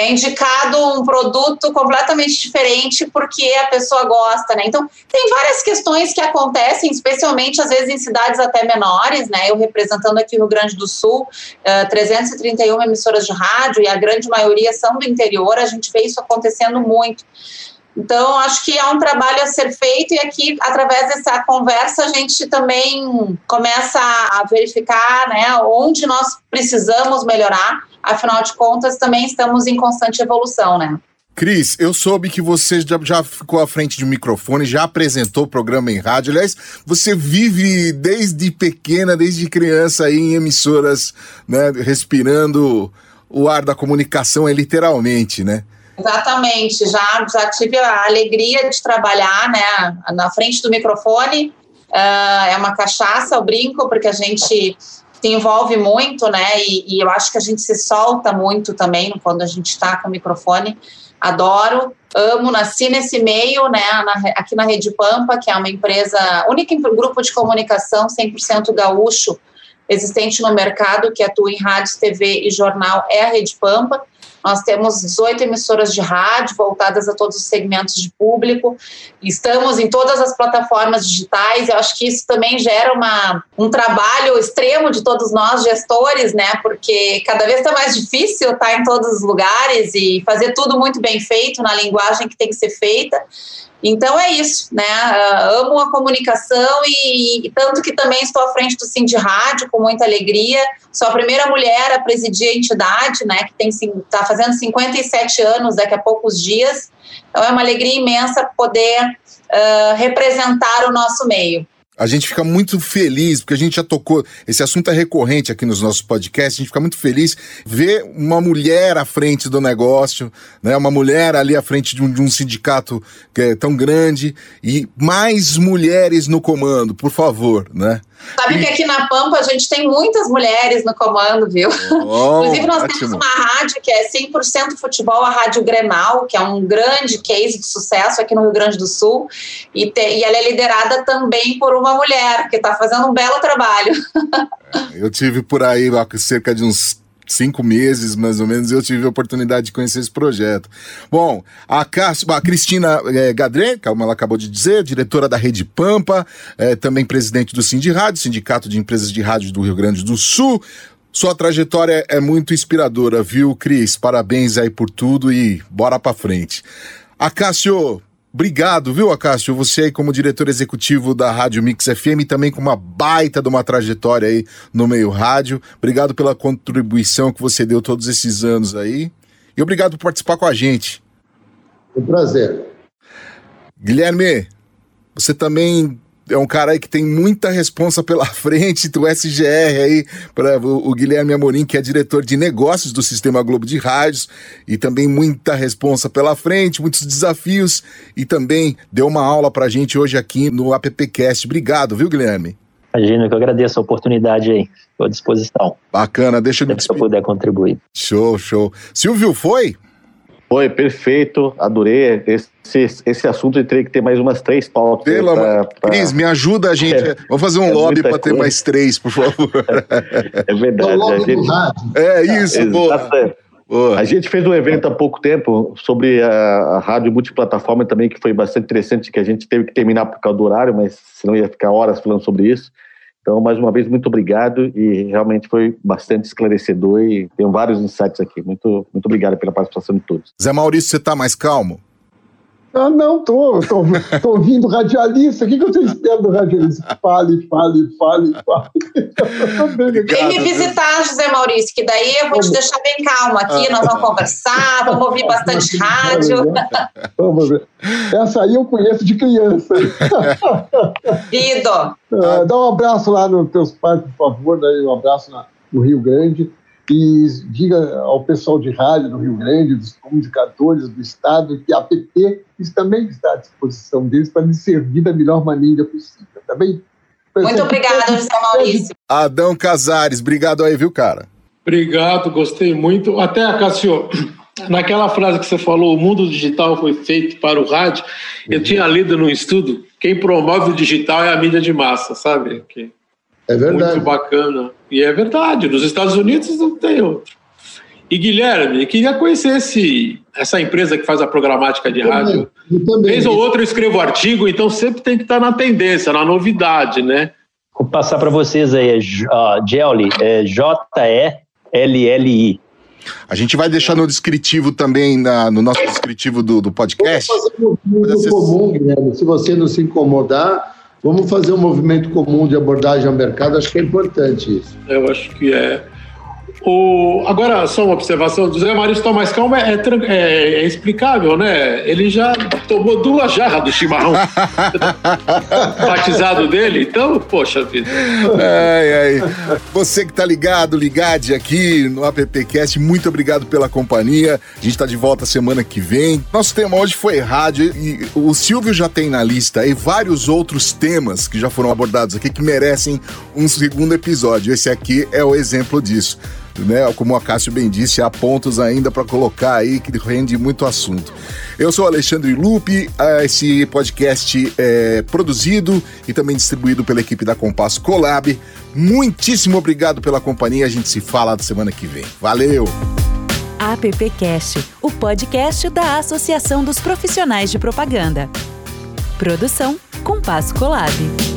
é indicado um produto completamente diferente porque a pessoa gosta, né? Então, tem várias questões que acontecem, especialmente às vezes em cidades até menores, né? Eu representando aqui o Rio Grande do Sul, uh, eh, 331 emissoras de rádio e a grande maioria são do interior, a gente vê isso acontecendo muito. Então, acho que é um trabalho a ser feito e aqui, através dessa conversa, a gente também começa a verificar né, onde nós precisamos melhorar. Afinal de contas, também estamos em constante evolução, né? Cris, eu soube que você já, já ficou à frente de um microfone, já apresentou programa em rádio. Aliás, você vive desde pequena, desde criança aí em emissoras, né, respirando o ar da comunicação, é literalmente, né? Exatamente, já, já tive a alegria de trabalhar né, na frente do microfone. Uh, é uma cachaça, eu brinco, porque a gente se envolve muito, né? E, e eu acho que a gente se solta muito também quando a gente está com o microfone. Adoro, amo, nasci nesse meio, né? Na, aqui na Rede Pampa, que é uma empresa, única grupo de comunicação 100% gaúcho existente no mercado, que atua em rádios, TV e jornal, é a Rede Pampa. Nós temos 18 emissoras de rádio voltadas a todos os segmentos de público. Estamos em todas as plataformas digitais. Eu acho que isso também gera uma, um trabalho extremo de todos nós, gestores, né? Porque cada vez está mais difícil estar em todos os lugares e fazer tudo muito bem feito na linguagem que tem que ser feita. Então é isso, né? Uh, amo a comunicação e, e, tanto que também estou à frente do de Rádio com muita alegria. Sou a primeira mulher a presidir a entidade, né? Que está fazendo 57 anos daqui a poucos dias. Então é uma alegria imensa poder uh, representar o nosso meio. A gente fica muito feliz, porque a gente já tocou, esse assunto é recorrente aqui nos nossos podcasts, a gente fica muito feliz ver uma mulher à frente do negócio, né? Uma mulher ali à frente de um, de um sindicato que é tão grande e mais mulheres no comando, por favor, né? Sabe que aqui na Pampa a gente tem muitas mulheres no comando, viu? (laughs) Oh, Inclusive, nós ótimo. temos uma rádio que é 100% futebol, a Rádio Grenal, que é um grande case de sucesso aqui no Rio Grande do Sul. E, te, e ela é liderada também por uma mulher, que está fazendo um belo trabalho. (laughs) Eu tive por aí cerca de uns cinco meses, mais ou menos, eu tive a oportunidade de conhecer esse projeto. Bom, a, a Cristina é, Gadré, como ela acabou de dizer, diretora da Rede Pampa, é, também presidente do Cindy Rádio, Sindicato de Empresas de Rádio do Rio Grande do Sul. Sua trajetória é muito inspiradora, viu, Cris? Parabéns aí por tudo e bora pra frente. Acácio, Obrigado, viu, Acácio? Você aí como diretor executivo da Rádio Mix FM, também com uma baita de uma trajetória aí no meio rádio. Obrigado pela contribuição que você deu todos esses anos aí. E obrigado por participar com a gente. Um prazer. Guilherme, você também é um cara aí que tem muita responsa pela (laughs) frente do SGR aí, para o, o Guilherme Amorim, que é diretor de negócios do Sistema Globo de Rádios, e também muita responsa pela frente, muitos desafios, e também deu uma aula pra gente hoje aqui no AppCast. Obrigado, viu, Guilherme? Imagina que eu agradeço a oportunidade aí. À disposição. Bacana, deixa eu me. Se eu puder contribuir. Show, show. Silvio, foi? Foi, perfeito. Adorei. Esse, esse assunto eu teria que ter mais umas três pautas. Pelo pra, pra... Cris, me ajuda a gente. (laughs) É, Vamos fazer um é lobby para ter mais três, por favor. (laughs) É verdade. É, gente... é isso, boa. A gente fez um evento há pouco tempo sobre a, a, rádio multiplataforma também, que foi bastante interessante, que a gente teve que terminar por causa do horário, mas senão ia ficar horas falando sobre isso. Então, mais uma vez, muito obrigado e realmente foi bastante esclarecedor e tenho vários insights aqui. Muito, muito obrigado pela participação de todos. Zé Maurício, você está mais calmo? Ah, não, tô, tô, tô ouvindo radialista. O que, que eu estou esperando do radialista? Fale, fale, fale, fale. Vem me visitar, José Maurício, que daí eu vou te deixar bem calmo aqui, nós vamos conversar, vamos ouvir bastante rádio. Vamos ver. Essa aí eu conheço de criança. Lido. Uh, dá um abraço lá nos teus pais, por favor, daí um abraço na, no Rio Grande e diga ao pessoal de rádio do Rio Grande, dos comunicadores do Estado, que a APT também está à disposição deles para lhes servir da melhor maneira possível, tá bem? Muito obrigada, José Maurício. Adão Casares, obrigado aí, viu, cara? Obrigado, gostei muito. Até, Cássio, naquela frase que você falou, o mundo digital foi feito para o rádio, eu tinha lido no estudo, quem promove o digital é a mídia de massa, sabe? Que é verdade. Muito bacana. E é verdade, nos Estados Unidos não tem outro. E Guilherme, queria conhecer esse, essa empresa que faz a programática de rádio. Vez ou outra eu escrevo artigo, então sempre tem que estar na tendência, na novidade, né? Vou passar para vocês aí, uh, Jelly, é J-E-L-L-I. A gente vai deixar no descritivo também, na, no nosso descritivo do, do podcast. Vamos fazer um comum, Guilherme, se você não se incomodar, Vamos fazer um movimento comum de abordagem ao mercado, acho que é importante isso. Eu acho que é. O, agora, só uma observação: o José Maurício está mais calmo é, é, é, explicável, né? Ele já tomou duas jarras do chimarrão (laughs) batizado dele, então, poxa vida. Ai, ai. Você que está ligado, ligade aqui no AppCast, muito obrigado pela companhia. A gente está de volta semana que vem. Nosso tema hoje foi rádio e o Silvio já tem na lista aí vários outros temas que já foram abordados aqui que merecem um segundo episódio. Esse aqui é o exemplo disso né? Como o Acácio bem disse, há pontos ainda para colocar aí que rende muito assunto. Eu sou Alexandre Lupe, ah, esse podcast é produzido e também distribuído pela equipe da Compasso Colab. Muitíssimo obrigado pela companhia, a gente se fala na semana que vem. Valeu! AppCast, o podcast da Associação dos Profissionais de Propaganda. Produção Compasso Colab.